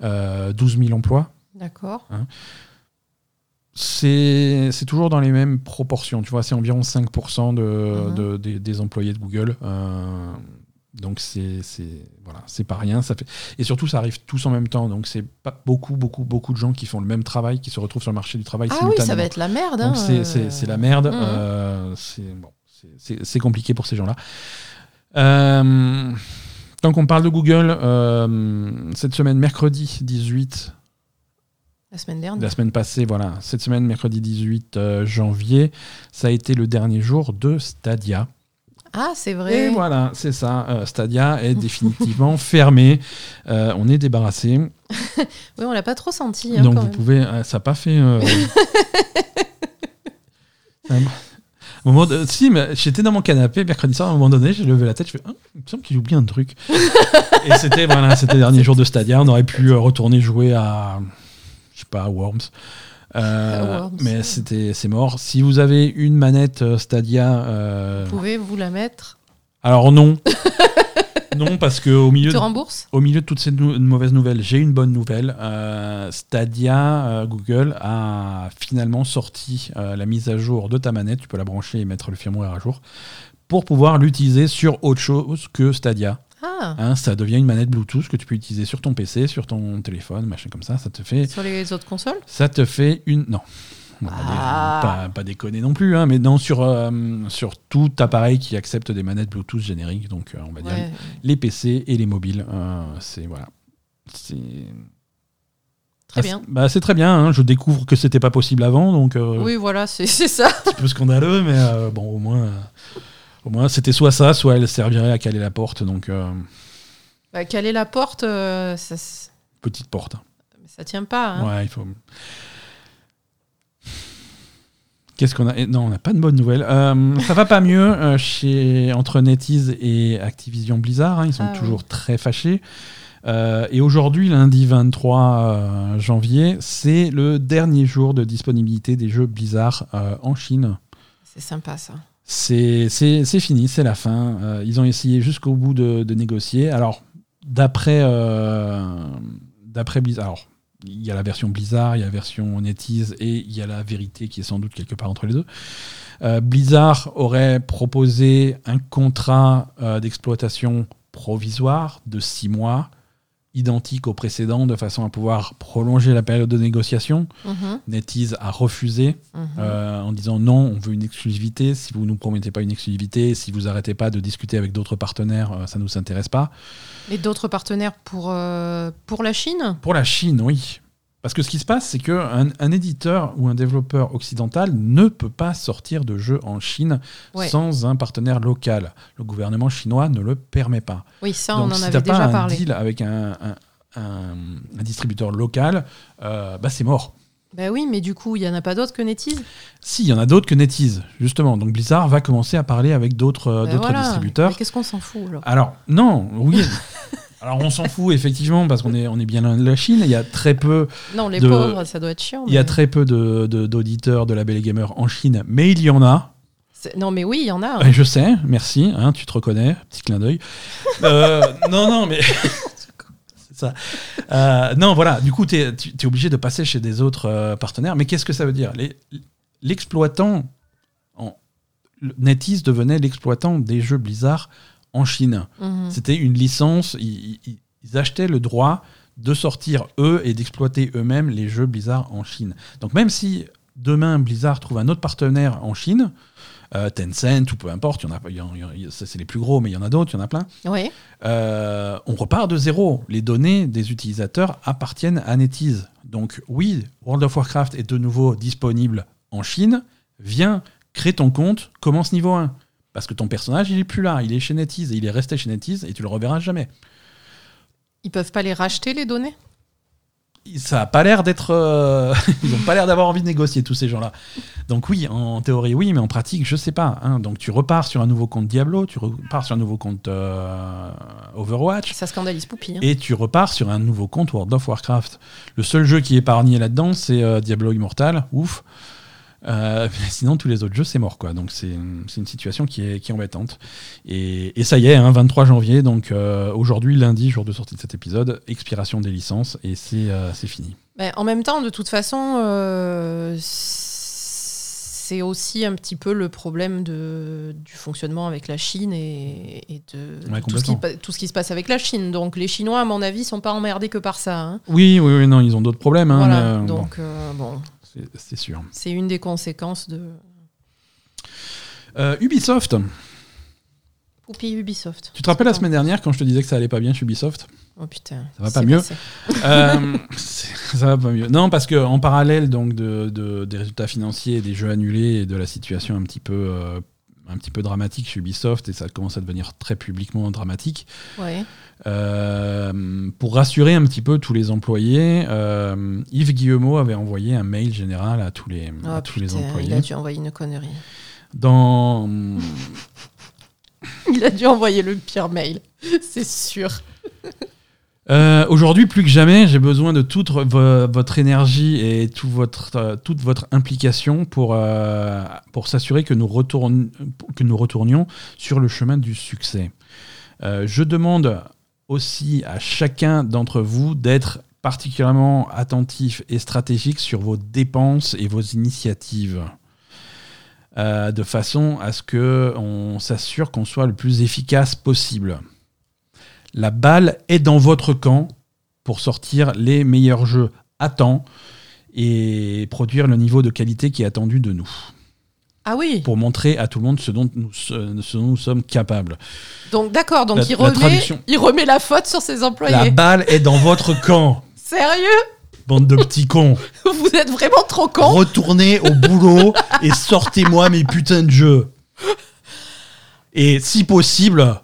12 euh, 000 emplois. D'accord. Hein. c'est toujours dans les mêmes proportions. Tu vois, c'est environ 5% de, mhm. des, employés de Google. Donc c'est voilà, c'est pas rien. Ça fait et surtout ça arrive tous en même temps. Donc c'est pas beaucoup beaucoup beaucoup de gens qui font le même travail qui se retrouvent sur le marché du travail ah oui, ça va être la merde. Hein, c'est la merde. Mmh. Euh, c'est compliqué pour ces gens-là. Euh, tant qu'on parle de Google, euh, cette semaine mercredi 18. La semaine dernière. La semaine passée, voilà. Cette semaine, mercredi 18 janvier, ça a été le dernier jour de Stadia. Ah, c'est vrai. Et voilà, c'est ça. Euh, Stadia est définitivement fermé. Euh, on est débarrassé. oui, on l'a pas trop senti. Hein, Donc vous pouvez, euh, ça n'a pas fait. Au moment de- Si, mais j'étais dans mon canapé mercredi soir, à un moment donné, j'ai levé la tête, je fais Ah, il me semble qu'il oublie un truc. et c'était voilà, c'était le dernier jour de Stadia, on aurait pu euh, retourner jouer à, je sais pas, Worms. Euh, Worms, mais c'était c'est mort. Si vous avez une manette euh, Stadia, euh, Pouvez-vous la mettre alors non, non parce que au milieu Tu de rembourses au milieu de toutes ces nou- mauvaises nouvelles, j'ai une bonne nouvelle. Euh, Stadia, euh, Google a finalement sorti euh, la mise à jour de ta manette. Tu peux la brancher et mettre le firmware à jour pour pouvoir l'utiliser sur autre chose que Stadia. Ah, Hein, ça devient une manette Bluetooth que tu peux utiliser sur ton PC, sur ton téléphone, machin comme ça. Ça te fait, sur les autres consoles? Ça te fait une. Non. On va Ah. Pas, pas déconner non plus, hein, mais non, sur, euh, sur tout appareil qui accepte des manettes Bluetooth génériques, donc euh, on va dire les PC et les mobiles. euh, c'est voilà. C'est Très bien. c'est- Bah, c'est très bien. hein, Je découvre que c'était pas possible avant, donc Oui, voilà, c'est ça. un petit peu scandaleux, mais bon, au moins, au moins, c'était soit ça, soit elle servirait à caler la porte. Donc euh, Bah, caler la porte, euh, ça, s- petite porte. hein. ça tient pas. hein. Ouais, il faut. Qu'est-ce qu'on a? Eh, Non, on n'a pas de bonnes nouvelles. Euh, ça va pas mieux euh, chez entre NetEase et Activision Blizzard. hein, ils sont Ah toujours très fâchés. Euh, et aujourd'hui, lundi 23 euh, janvier, c'est le dernier jour de disponibilité des jeux Blizzard euh, en Chine. C'est sympa ça. C'est fini, c'est la fin. Euh, ils ont essayé jusqu'au bout de, négocier. Alors, d'après euh, Blizzard, alors, il y a la version Blizzard, il y a la version NetEase et il y a la vérité qui est sans doute quelque part entre les deux. Euh, Blizzard aurait proposé un contrat euh, d'exploitation provisoire de six mois, identique au précédent, de façon à pouvoir prolonger la période de négociation. Mhm, NetEase a refusé mhm. euh, en disant non, on veut une exclusivité. Si vous ne nous promettez pas une exclusivité, si vous arrêtez pas de discuter avec d'autres partenaires, euh, ça ne nous intéresse pas. Et d'autres partenaires pour, euh, pour la Chine? Pour la Chine, oui. Parce que ce qui se passe, c'est qu'un un éditeur ou un développeur occidental ne peut pas sortir de jeux en Chine Ouais. sans un partenaire local. Le gouvernement chinois ne le permet pas. Oui, ça, Donc on en si avait t'as pas déjà un parlé. deal avec un, un- un- un distributeur local, euh, bah c'est mort. Ben oui, mais du coup, il y en a pas d'autres que NetEase Si, il y en a d'autres que NetEase, justement. Donc Blizzard va commencer à parler avec d'autres Ben voilà. distributeurs. Qu'est-ce qu'on s'en fout alors? Alors, non, oui. Alors, on s'en fout, effectivement, parce qu'on est, on est bien loin de la Chine. Il y a très peu, Non, les de- pauvres, ça doit être chiant. il y a très peu de- de- d'auditeurs de, la Belle et Gamer en Chine, mais il y en a. Non, mais oui, il y en a. hein. Je sais, merci, hein, tu te reconnais, petit clin d'œil. Euh, non, non, mais. C'est ça. Euh, non, voilà, du coup, tu es, obligé de passer chez des autres euh, partenaires. Mais qu'est-ce que ça veut dire? L'exploitant, NetEase devenait l'exploitant des jeux Blizzard en Chine. Mhm. C'était une licence, ils, achetaient le droit de sortir eux et d'exploiter eux-mêmes les jeux Blizzard en Chine. Donc même si demain Blizzard trouve un autre partenaire en Chine, euh, Tencent ou peu importe, il y en a, c'est les plus gros, mais il y en a d'autres, il y en a plein. Oui. Euh, on repart de zéro. Les données des utilisateurs appartiennent à NetEase. Donc oui, World of Warcraft est de nouveau disponible en Chine. Viens, crée ton compte, commence niveau 1. Parce que ton personnage, il est plus là, il est chez NetEase, et il est resté chez NetEase, et tu le reverras jamais. Ils peuvent pas les racheter, les données? Ça a pas l'air d'être... euh, Ils ont pas l'air d'avoir envie de négocier, tous ces gens-là. Donc oui, en théorie, oui, mais en pratique, je sais pas. hein. Donc tu repars sur un nouveau compte Diablo, tu repars sur un nouveau compte euh, Overwatch, Ça scandalise Poupie. hein. Et tu repars sur un nouveau compte World of Warcraft. Le seul jeu qui est épargné là-dedans, c'est euh, Diablo Immortal. Ouf. Euh, mais sinon, tous les autres jeux, c'est mort. quoi. Donc, c'est une, situation qui est, qui est embêtante. Et, et ça y est, hein, 23 janvier, donc euh, aujourd'hui, lundi, jour de sortie de cet épisode, expiration des licences, et c'est euh, c'est fini. Ben, en même temps, de toute façon, euh, c'est aussi un petit peu le problème de, du fonctionnement avec la Chine et, et de, Ouais, tout, ce qui, complètement. pa- tout ce qui se passe avec la Chine. Donc les Chinois, à mon avis, sont pas emmerdés que par ça. hein. Oui, oui, oui, non, ils ont d'autres problèmes. hein, voilà. mais, bon, Donc bon, c'est- sûr. c'est une des conséquences de Euh, Ubisoft, Poupie Ubisoft. tu te rappelles la semaine dernière quand je te disais que ça allait pas bien chez Ubisoft? Oh putain. Ça va pas mieux. Euh, ça va pas mieux. Non, parce que en parallèle donc de, de- des résultats financiers, des jeux annulés et de la situation un petit peu, euh, un petit peu dramatique chez Ubisoft et ça commence à devenir très publiquement dramatique. Ouais. Euh, pour rassurer un petit peu tous les employés, euh, Yves Guillemot avait envoyé un mail général à tous les, à Ah, tous les employés. Il a dû envoyer une connerie. Dans, Il a dû envoyer le pire mail. C'est sûr. Euh, Aujourd'hui, plus que jamais, j'ai besoin de toute vo- votre énergie et euh, toute votre implication pour, euh, pour s'assurer que, nous que nous retournions sur le chemin du succès. Je demande aussi à chacun d'entre vous d'être particulièrement attentif et stratégique sur vos dépenses et vos initiatives. De façon à ce que on s'assure qu'on soit le plus efficace possible. La balle est dans votre camp pour sortir les meilleurs jeux à temps et produire le niveau de qualité qui est attendu de nous. Ah oui. Pour montrer à tout le monde ce dont nous, ce- ce dont nous sommes capables. Donc d'accord, donc La- il, la remet, traduction. il remet la faute sur ses La employés. balle est dans votre camp, Sérieux? Bande de petits cons. Vous êtes vraiment trop cons Retournez au boulot et sortez-moi mes putains de jeux. Et si possible,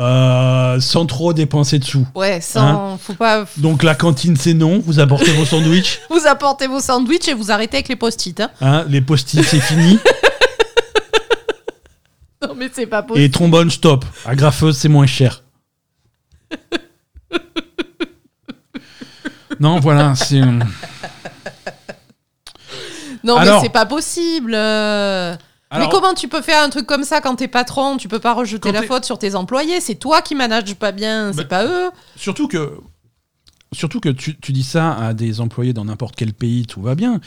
euh, sans trop dépenser de sous. Ouais, sans, faut pas. Donc la cantine c'est non, vous apportez vos sandwichs, Vous apportez vos sandwichs et vous arrêtez avec les post-it. hein. hein, les post-it c'est fini, Non mais c'est pas possible. et trombone stop. Agrafeuse c'est moins cher. Non, voilà, c'est. Non Alors- mais c'est pas possible. euh. Alors- Mais comment tu peux faire un truc comme ça quand t'es patron? Tu peux pas rejeter la faute sur tes employés. C'est toi qui manages pas bien, c'est Bah- pas eux. Surtout que, surtout que tu, tu dis ça à des employés dans n'importe quel pays, tout va bien.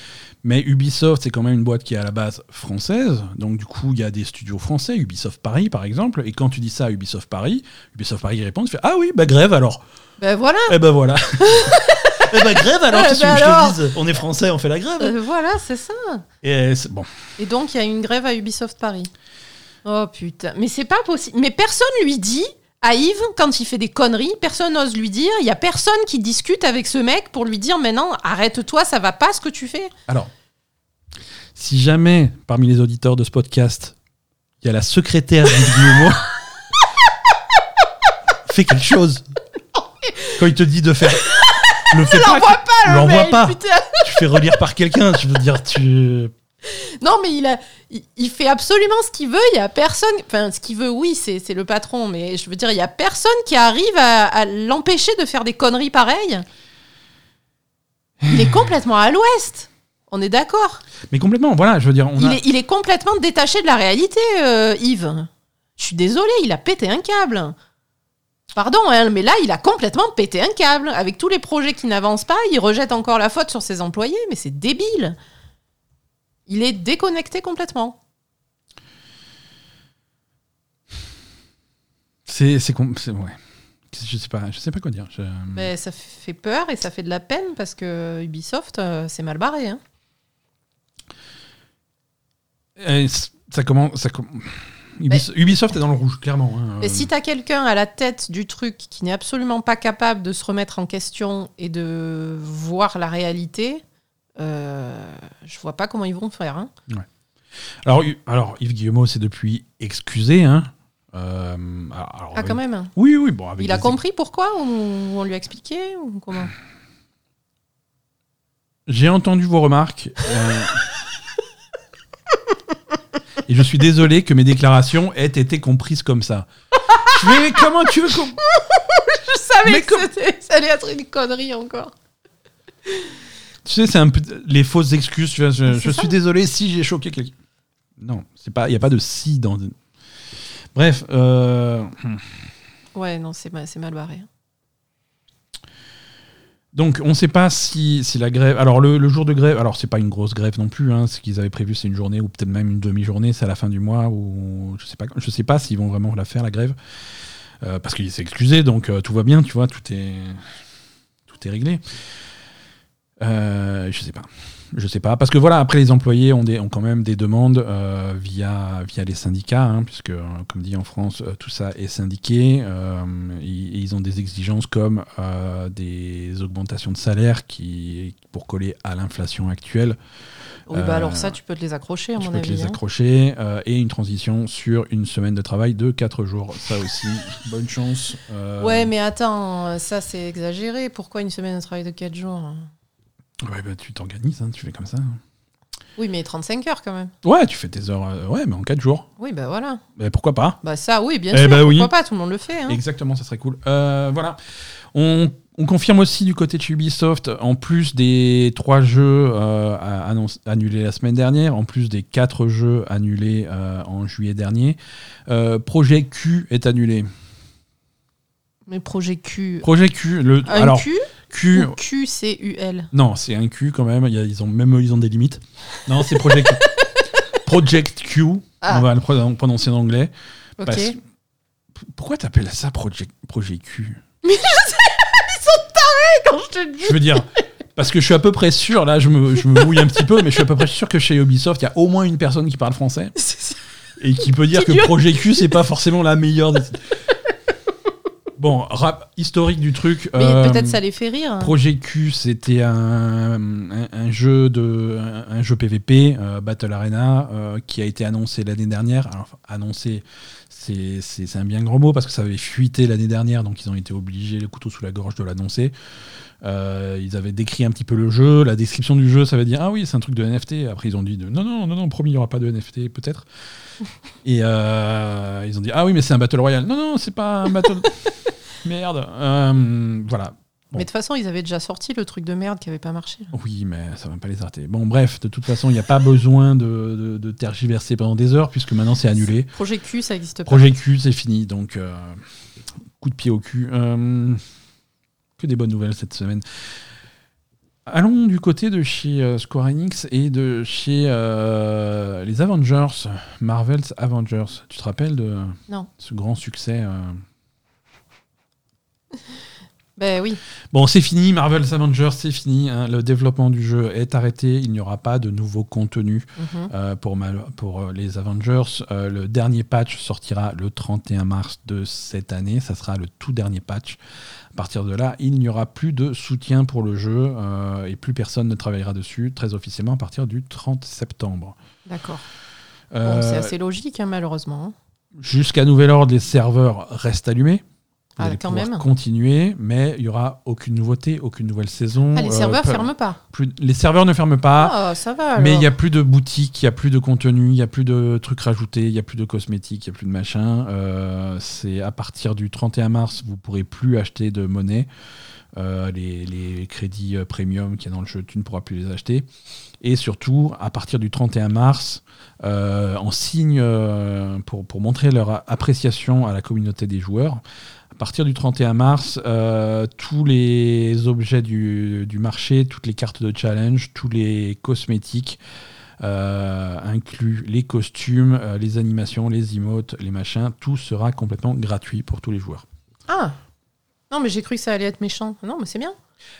Mais Ubisoft, c'est quand même une boîte qui est à la base française. Donc, du coup, il y a des studios français, Ubisoft Paris, par exemple. Et quand tu dis ça à Ubisoft Paris, Ubisoft Paris répond tu fais Ah oui, bah grève alors. Ben voilà. Eh ben voilà. eh ben grève alors, Eh qu'est-ce que je alors. te dise On est français, on fait la grève. Euh, voilà, c'est ça. Et c'est- bon. Et donc, il y a une grève à Ubisoft Paris. Oh putain. Mais c'est pas possible. Mais personne lui dit à Yves, quand il fait des conneries, personne n'ose lui dire. Il y a personne qui discute avec ce mec pour lui dire maintenant, arrête-toi, ça va pas ce que tu fais. Alors, si jamais parmi les auditeurs de ce podcast, il y a la secrétaire du Guillemot, fais quelque chose. Quand il te dit de faire. Le fais pas. L'envoie pas, le l'envoie pas. putain. Tu fais relire par quelqu'un. Je veux dire, tu. Non, mais il, a, il, il fait absolument ce qu'il veut. Il y a personne. Enfin, ce qu'il veut, oui, c'est c'est le patron. Mais je veux dire, il y a personne qui arrive à, à l'empêcher de faire des conneries pareilles. Il est complètement à l'ouest. On est d'accord. Mais complètement, voilà, je veux dire, on Il, a. est, il est complètement détaché de la réalité, euh, Yves. Je suis désolée, il a pété un câble. Pardon, hein, mais là, il a complètement pété un câble. Avec tous les projets qui n'avancent pas, il rejette encore la faute sur ses employés, mais c'est débile. Il est déconnecté complètement. C'est. c'est ouais. Je sais pas, je sais pas quoi dire. Je- Mais ça fait peur et ça fait de la peine parce que Ubisoft, euh, c'est mal barré. hein. Euh, ça commence. Ça Ubisoft est dans le rouge, clairement. hein. Et si t'as quelqu'un à la tête du truc qui n'est absolument pas capable de se remettre en question et de voir la réalité, euh, je vois pas comment ils vont faire. hein. Alors, alors, Yves Guillemot s'est depuis excusé. Hein. Euh, alors, Ah, quand même. Oui, oui, bon. Avec Il a compris pourquoi ou on lui a expliqué ou comment? J'ai entendu vos remarques. euh, Et je suis désolé que mes déclarations aient été comprises comme ça. Mais comment tu veux qu'on... Je savais Mais que com- ça allait être une connerie encore. Tu sais, c'est un peu les fausses excuses. je suis désolé si j'ai choqué quelqu'un. Non, c'est pas. Il y a pas de si dans. Bref. euh, Ouais, non, c'est mal, c'est mal barré. Donc, on ne sait pas si, la grève. Alors, le, jour de grève, alors c'est pas une grosse grève non plus. Hein, ce qu'ils avaient prévu, c'est une journée ou peut-être même une demi-journée. C'est à la fin du mois ou je sais pas. Je sais pas s'ils vont vraiment la faire la grève Euh, parce qu'il s'est excusé, donc euh, tout va bien, tu vois, tout est tout est réglé. Euh, je sais pas. Je sais pas. Parce que voilà, après, les employés ont, des, ont quand même des demandes euh, via, via les syndicats, hein, puisque, euh, comme dit en France, euh, tout ça est syndiqué. euh, et- et ils ont des exigences comme euh, des augmentations de salaire qui, pour coller à l'inflation actuelle, Oui, bah alors ça, tu peux te les accrocher, à tu mon peux te avis. les hein. accrocher euh, et une transition sur une semaine de travail de 4 jours. Ça aussi, bonne chance. euh, Ouais, mais attends, ça c'est exagéré. Pourquoi une semaine de travail de 4 jours ouais, bah, tu t'organises, hein, tu fais comme ça. Oui, mais 35 heures quand même. Ouais, tu fais tes heures, euh, ouais, mais en 4 jours. Oui, bah voilà. Mais pourquoi pas? Bah ça, oui, bien Eh sûr. bah oui. Pourquoi pas Tout le monde le fait. Hein. Exactement, ça serait cool. Euh, voilà. On, on confirme aussi du côté de Ubisoft, en plus des trois jeux euh, annonce- annulés la semaine dernière, en plus des quatre jeux annulés en juillet dernier, Projet Q est annulé. Mais projet Q. Projet Q, le, Un alors Q? Q, ou QCUL non, c'est un Q quand même. ils ont même ils ont des limites. Non, c'est Projet Q. Project Q. Ah. On va le pro- prononcer en anglais. Ok. Parce- p- pourquoi t'appelles ça Project, Projet Q? Quand je te dis. Je veux dire, parce que je suis à peu près sûr, là je me, je me mouille un petit peu, mais je suis à peu près sûr que chez Ubisoft, il y a au moins une personne qui parle français et qui peut dire que. Projet Q, c'est pas forcément la meilleure des. Bon, rap historique du truc. Mais euh, peut-être ça les fait rire. Projet Q, c'était un, un, un jeu de un, un jeu PVP euh, Battle Arena euh, qui a été annoncé l'année dernière. Alors, enfin, annoncé, c'est un bien grand mot parce que ça avait fuité l'année dernière, donc ils ont été obligés, le couteau sous la gorge, de l'annoncer. Euh, ils avaient décrit un petit peu le jeu, la description du jeu, ça veut dire ah oui c'est un truc de NFT. Après ils ont dit de, non non non non promis il y aura pas de NFT peut-être. Et euh, ils ont dit ah oui mais c'est un battle royale. Non non c'est pas un battle. Merde. Euh, voilà. Mais de toute façon, ils avaient déjà sorti le truc de merde qui avait pas marché. Oui, mais ça va pas les arrêter. Bon, bref, de toute façon, il n'y a pas besoin de, de- de tergiverser pendant des heures, puisque maintenant c'est annulé. Projet Q, ça existe pas. Projet Q, c'est fini, donc coup de pied au cul. Que des bonnes nouvelles cette semaine. Allons du côté de chez euh, Square Enix et de chez euh, les Avengers, Marvel's Avengers. Tu te rappelles de Non. ce grand succès euh Ben oui. Bon, c'est fini, Marvel's Avengers, c'est fini. hein. Le développement du jeu est arrêté. Il n'y aura pas de nouveau contenu Mhm. euh, pour, pour euh, les Avengers. Euh, le dernier patch sortira le 31 mars de cette année. Ça sera le tout dernier patch. À partir de là, il n'y aura plus de soutien pour le jeu euh, et plus personne ne travaillera dessus très officiellement à partir du 30 septembre. D'accord. Bon, c'est assez logique, hein, malheureusement. hein. Jusqu'à nouvel ordre, les serveurs restent allumés. Vous Ah, allez quand pouvoir même. continuer, mais il n'y aura aucune nouveauté, aucune nouvelle saison. Ah, les Euh, serveurs pas- ferment pas. plus- les serveurs ne ferment pas. Ça va. Mais il n'y a plus de boutique, il n'y a plus de contenu, il n'y a plus de trucs rajoutés, il n'y a plus de cosmétiques, il n'y a plus de machin. Euh, c'est à partir du 31 mars, vous ne pourrez plus acheter de monnaie. Euh, les, les crédits premium qu'il y a dans le jeu, tu ne pourras plus les acheter. Et surtout, à partir du 31 mars, en signe pour, pour montrer leur appréciation à la communauté des joueurs, partir du 31 mars, euh, tous les objets du, du marché, toutes les cartes de challenge, tous les cosmétiques, euh, inclus les costumes, euh, les animations, les emotes, les machins, tout sera complètement gratuit pour tous les joueurs. Ah Non, mais j'ai cru que ça allait être méchant. Non, mais c'est bien.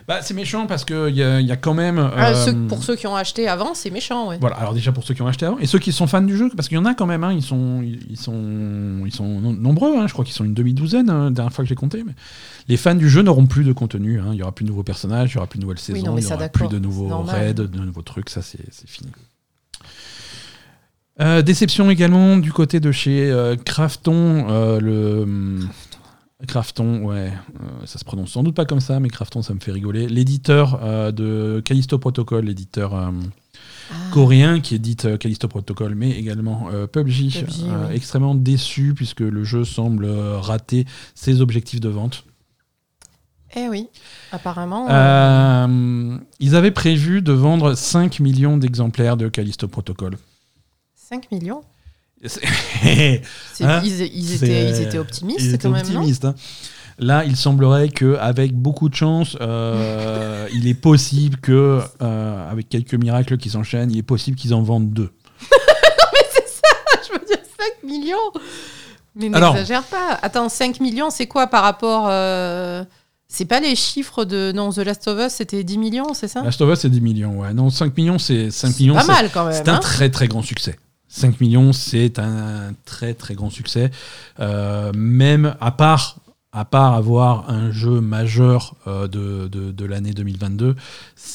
Bah, c'est méchant parce qu'il y, a- y a quand même. Ah, euh, ceux- pour ceux qui ont acheté avant, c'est méchant, ouais. Voilà, alors déjà pour ceux qui ont acheté avant, et ceux qui sont fans du jeu, parce qu'il y en a quand même, hein, ils, sont, ils, sont, ils sont no- nombreux, hein, je crois qu'ils sont une demi-douzaine, hein, la dernière fois que j'ai compté. Mais les fans du jeu n'auront plus de contenu, hein, il y aura plus de nouveaux personnages, il y aura plus de nouvelles saisons, il y ça, aura plus de nouveaux raids, de nouveaux trucs, ça c'est fini. Euh, déception également du côté de chez euh, Crafton, euh, le. Crafton, ouais, euh, ça se prononce sans doute pas comme ça, mais Crafton, ça me fait rigoler. L'éditeur euh, de Callisto Protocol, l'éditeur euh, Ah. coréen qui édite Callisto Protocol, mais également PUBG, PUBG, ouais. extrêmement déçu puisque le jeu semble rater ses objectifs de vente. Eh oui, apparemment. Ils avaient prévu de vendre 5 millions d'exemplaires de Callisto Protocol. 5 millions? Hein ils, ils C'est- étaient, ils étaient optimistes Ils étaient quand même, non hein. Là, il semblerait qu'avec beaucoup de chance, euh, il est possible que, euh, avec quelques miracles qui s'enchaînent, il est possible qu'ils en vendent deux. Je veux dire 5 millions Mais n'exagère pas. Attends, 5 millions, c'est quoi par rapport. euh, C'est pas les chiffres de. Non, The Last of Us, c'était 10 millions, c'est ça? Last of Us, c'est 10 millions. Ouais. Non, 5 millions, c'est 5 C'est millions. pas c'est- mal quand même. C'est un hein. très très grand succès. 5 millions, c'est un très très grand succès. Euh, même à part, à part avoir un jeu majeur euh, de, de, de l'année 2022,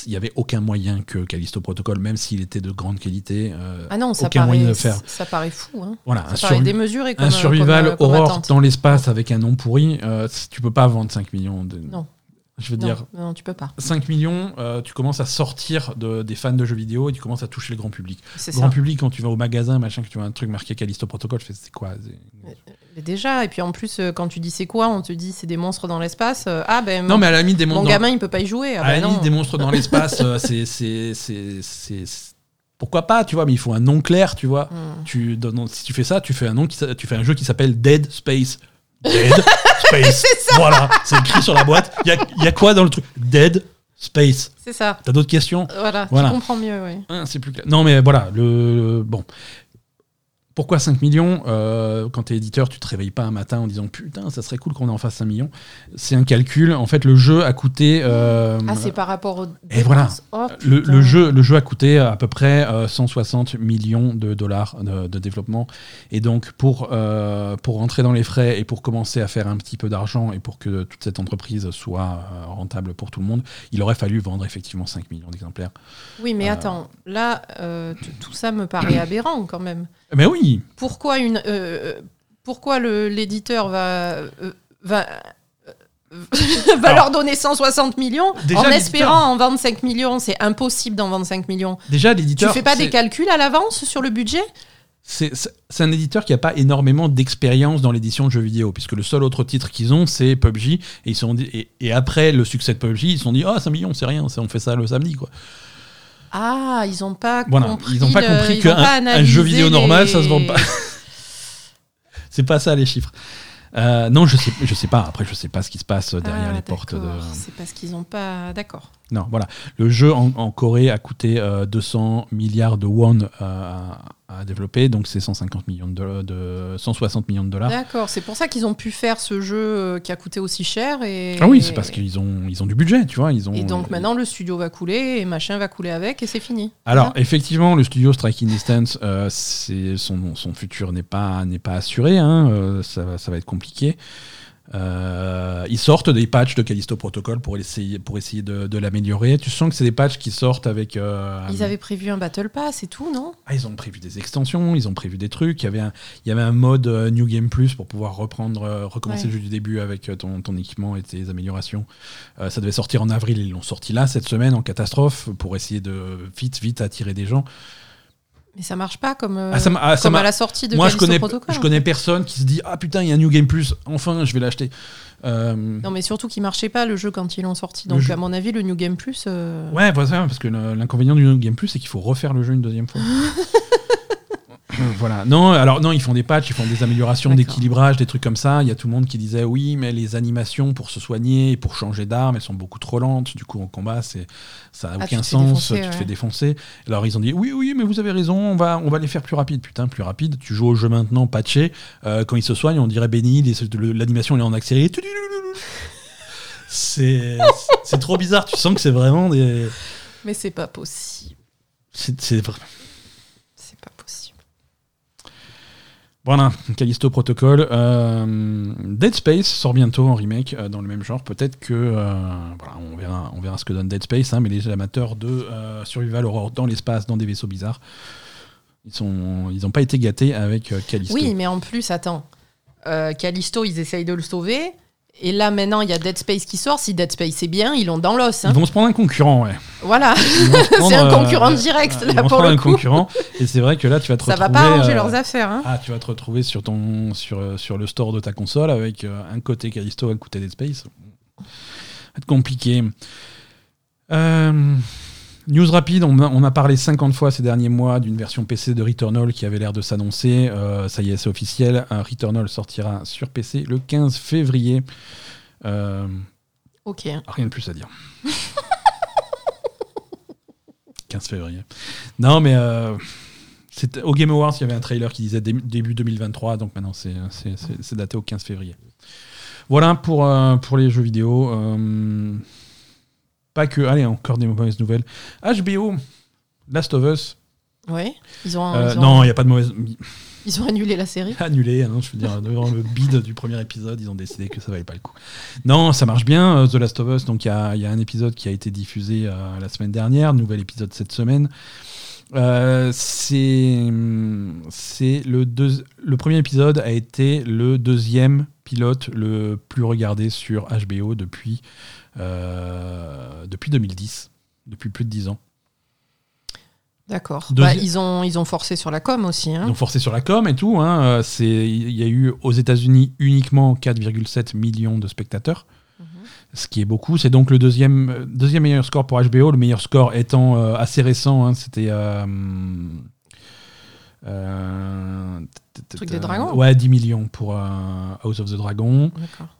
il n'y avait aucun moyen que Callisto Protocol, même s'il était de grande qualité, euh, Ah non, ça aucun paraît, moyen de le faire. ça paraît fou. Hein. Voilà, un, paraît démesuré comme un survival comme, comme horror dans l'espace avec un nom pourri, euh, tu peux pas vendre 5 millions. De... Non. Je veux Non, dire, non, tu peux pas. 5 millions, euh, tu commences à sortir de, des fans de jeux vidéo et tu commences à toucher le grand public. C'est Grand ça. public, quand tu vas au magasin, machin, que tu vois un truc marqué Callisto Protocol, tu fais c'est quoi Mais déjà, et puis en plus, euh, quand tu dis c'est quoi, on te dit c'est des monstres dans l'espace. euh, ah ben, Non, mon, mais à la limite, des mon gamin, il peut pas y jouer. Ah à la ben limite, non. des monstres dans l'espace, c'est- Pourquoi pas, tu vois, mais il faut un nom clair, tu vois. Hmm. Tu, si tu fais ça, tu fais un, nom qui, tu fais un jeu qui s'appelle Dead Space. Dead Space. Voilà, c'est écrit sur la boîte. Il y a, il y a quoi dans le truc? Dead Space. C'est ça. T'as d'autres questions? Voilà, Voilà. tu comprends mieux, oui. C'est plus clair. Non, mais voilà, le. Bon. Pourquoi 5 millions Euh, Quand t'es éditeur, tu te réveilles pas un matin en disant putain, ça serait cool qu'on en fasse 5 millions. C'est un calcul. En fait, le jeu a coûté. euh, Ah, c'est par rapport au. Et voilà. Oh, le, jeu, le jeu a coûté à peu près euh, 160 millions de dollars de, de développement. Et donc, pour, euh, pour rentrer dans les frais et pour commencer à faire un petit peu d'argent et pour que toute cette entreprise soit euh, rentable pour tout le monde, il aurait fallu vendre effectivement 5 millions d'exemplaires. Oui, mais Euh. attends, là, euh, tout ça me paraît aberrant quand même. Mais oui, Pourquoi une, euh, pourquoi l'éditeur va, euh, va, euh, va Alors, leur donner 160 millions déjà, en espérant en vendre 5 millions? C'est impossible d'en vendre 5 millions. déjà Tu l'éditeur. fais pas des calculs à l'avance sur le budget? C'est un éditeur qui n'a pas énormément d'expérience dans l'édition de jeux vidéo, puisque le seul autre titre qu'ils ont, c'est PUBG. Et, ils sont dit, et, et après le succès de PUBG, ils se sont dit Ah, 5 millions, c'est rien, on fait ça le samedi. Quoi. Ah, ils ont pas Voilà, compris. ils n'ont pas compris qu'un un jeu vidéo normal, ça se vend pas. c'est pas ça les chiffres. Euh, non, je sais, je sais pas. Après, je sais pas ce qui se passe derrière Ah, les portes de. C'est parce qu'ils ont pas. D'accord. Non, voilà. Le jeu en, en Corée a coûté euh, 200 milliards de won euh, à, à développer, donc c'est 150 millions de, dollars- de 160 millions de dollars. D'accord. C'est pour ça qu'ils ont pu faire ce jeu euh, qui a coûté aussi cher. Et... Ah oui, c'est parce qu'ils ont, ils ont du budget, tu vois. Ils ont, Et donc maintenant le studio va couler et machin va couler avec et c'est fini. Alors, Hein effectivement, le studio Striking Distance, euh, son, son futur n'est pas, n'est pas assuré. hein, euh, ça, ça va être compliqué. Euh, ils sortent des patchs de Callisto Protocol pour essayer, pour essayer de, de l'améliorer. Tu sens que c'est des patchs qui sortent avec. euh, Ils avaient prévu un battle pass et tout, non? Ah, ils ont prévu des extensions, ils ont prévu des trucs. Il y avait un, il y avait un mode euh, New Game Plus pour pouvoir reprendre, recommencer Ouais. le jeu du début avec ton, ton équipement et tes améliorations. Ça devait sortir en avril, ils l'ont sorti là cette semaine en catastrophe pour essayer de vite, vite attirer des gens. Mais ça marche pas comme, euh, Ah, ça ah, ça comme à la sortie de Moi, je connais, Protocol. je en connais personne qui se dit Ah putain, il y a un New Game Plus, enfin, je vais l'acheter. Euh, Non, mais surtout qu'il marchait pas le jeu quand ils l'ont sorti. Donc jeu- à mon avis, le New Game Plus. euh, Ouais, voilà, parce que l'inconvénient du New Game Plus, c'est qu'il faut refaire le jeu une deuxième fois. Euh, voilà. Non, alors non, ils font des patchs, ils font des améliorations d'équilibrage, des trucs comme ça. Il y a tout le monde qui disait oui, mais les animations pour se soigner et pour changer d'arme, elles sont beaucoup trop lentes. Du coup, en combat, c'est ça a Ah, aucun sens. défoncer, tu te ouais. fais défoncer. Alors ils ont dit oui, oui, mais vous avez raison, on va, on va les faire plus rapides. Putain, plus rapide. Tu joues au jeu maintenant, patché. Euh, quand il se soigne, on dirait le- l'animation elle est en accéléré. C'est c'est trop bizarre. Tu sens que c'est vraiment des. Mais c'est pas possible. C'est c'est vra- C'est pas possible. Voilà, Callisto Protocol. Euh, Dead Space sort bientôt en remake euh, dans le même genre. Peut-être que. euh, voilà, on verra, on verra ce que donne Dead Space, hein, mais les amateurs de survival horror dans l'espace, dans des vaisseaux bizarres, ils n'ont ils pas été gâtés avec Callisto. Oui, mais en plus, attends. Callisto, ils essayent de le sauver. Et là, maintenant, il y a Dead Space qui sort. Si Dead Space est bien, ils l'ont dans l'os. hein. Ils vont se prendre un concurrent, ouais. Voilà. Se C'est un euh, concurrent direct, ils là, vont se pour prendre le un coup. concurrent. Et c'est vrai que là, tu vas te Ça retrouver. va pas arranger euh, leurs affaires. Hein. Ah, tu vas te retrouver sur, ton, sur, euh, sur le store de ta console avec euh, un côté Callisto, un côté Dead Space. Ça va être compliqué. Euh, news rapide, on a, on a parlé 50 fois ces derniers mois d'une version PC de Returnal qui avait l'air de s'annoncer. Euh, ça y est, c'est officiel. Returnal sortira sur PC le 15 février. Euh, Ok. Rien de plus à dire. 15 février. Non, mais euh, au Game Awards, il y avait un trailer qui disait dé- début 2023, donc maintenant c'est daté au 15 février. Voilà pour, pour les jeux vidéo. Pas que. Allez, encore des mauvaises nouvelles. HBO, Last of Us. Ouais. Ils ont. Euh, ils ont- Non, il n'y a pas de mauvaise. Ils ont annulé la série. Annulé, hein, je veux dire, devant le bide du premier épisode, ils ont décidé que ça valait pas le coup. Non, ça marche bien, euh, The Last of Us. Donc il y a, y a un épisode qui a été diffusé euh, la semaine dernière, nouvel épisode cette semaine. Euh, c'est le, deux- le premier épisode a été le deuxième pilote le plus regardé sur HBO depuis, depuis 2010, depuis plus de 10 ans. D'accord. Bah, ils, ont, ils ont forcé sur la com aussi. hein. Ils ont forcé sur la com et tout. hein. Euh, c'est- Il y a eu aux États-Unis uniquement 4,7 millions de spectateurs, Mhm. ce qui est beaucoup. C'est donc le deuxième, euh, deuxième meilleur score pour HBO. Le meilleur score étant euh, assez récent. hein. C'était. euh, euh, Truc des dragons. Ouais, 10 millions pour euh, House of the Dragon.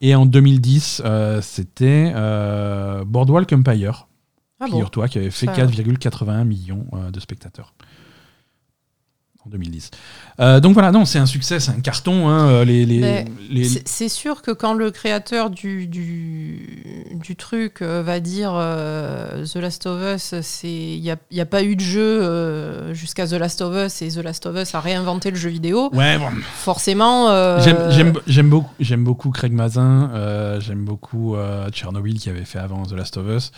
Et en 2010, euh, c'était euh, Boardwalk Empire, Ah figure-toi, qui avait fait Ça- 4,81 millions de spectateurs en 2010. Euh, donc voilà, non, c'est un succès, c'est un carton. hein, euh, les, les, Mais les- C'est- sûr que quand le créateur du, du, du truc euh, va dire euh, The Last of Us, il n'y a, y a pas eu de jeu euh, jusqu'à The Last of Us et The Last of Us a réinventé le jeu vidéo, Ouais, bon, forcément. j'aime- beaucoup, beaucoup Craig Mazin, j'aime beaucoup Tchernobyl qui avait fait avant The Last of Us.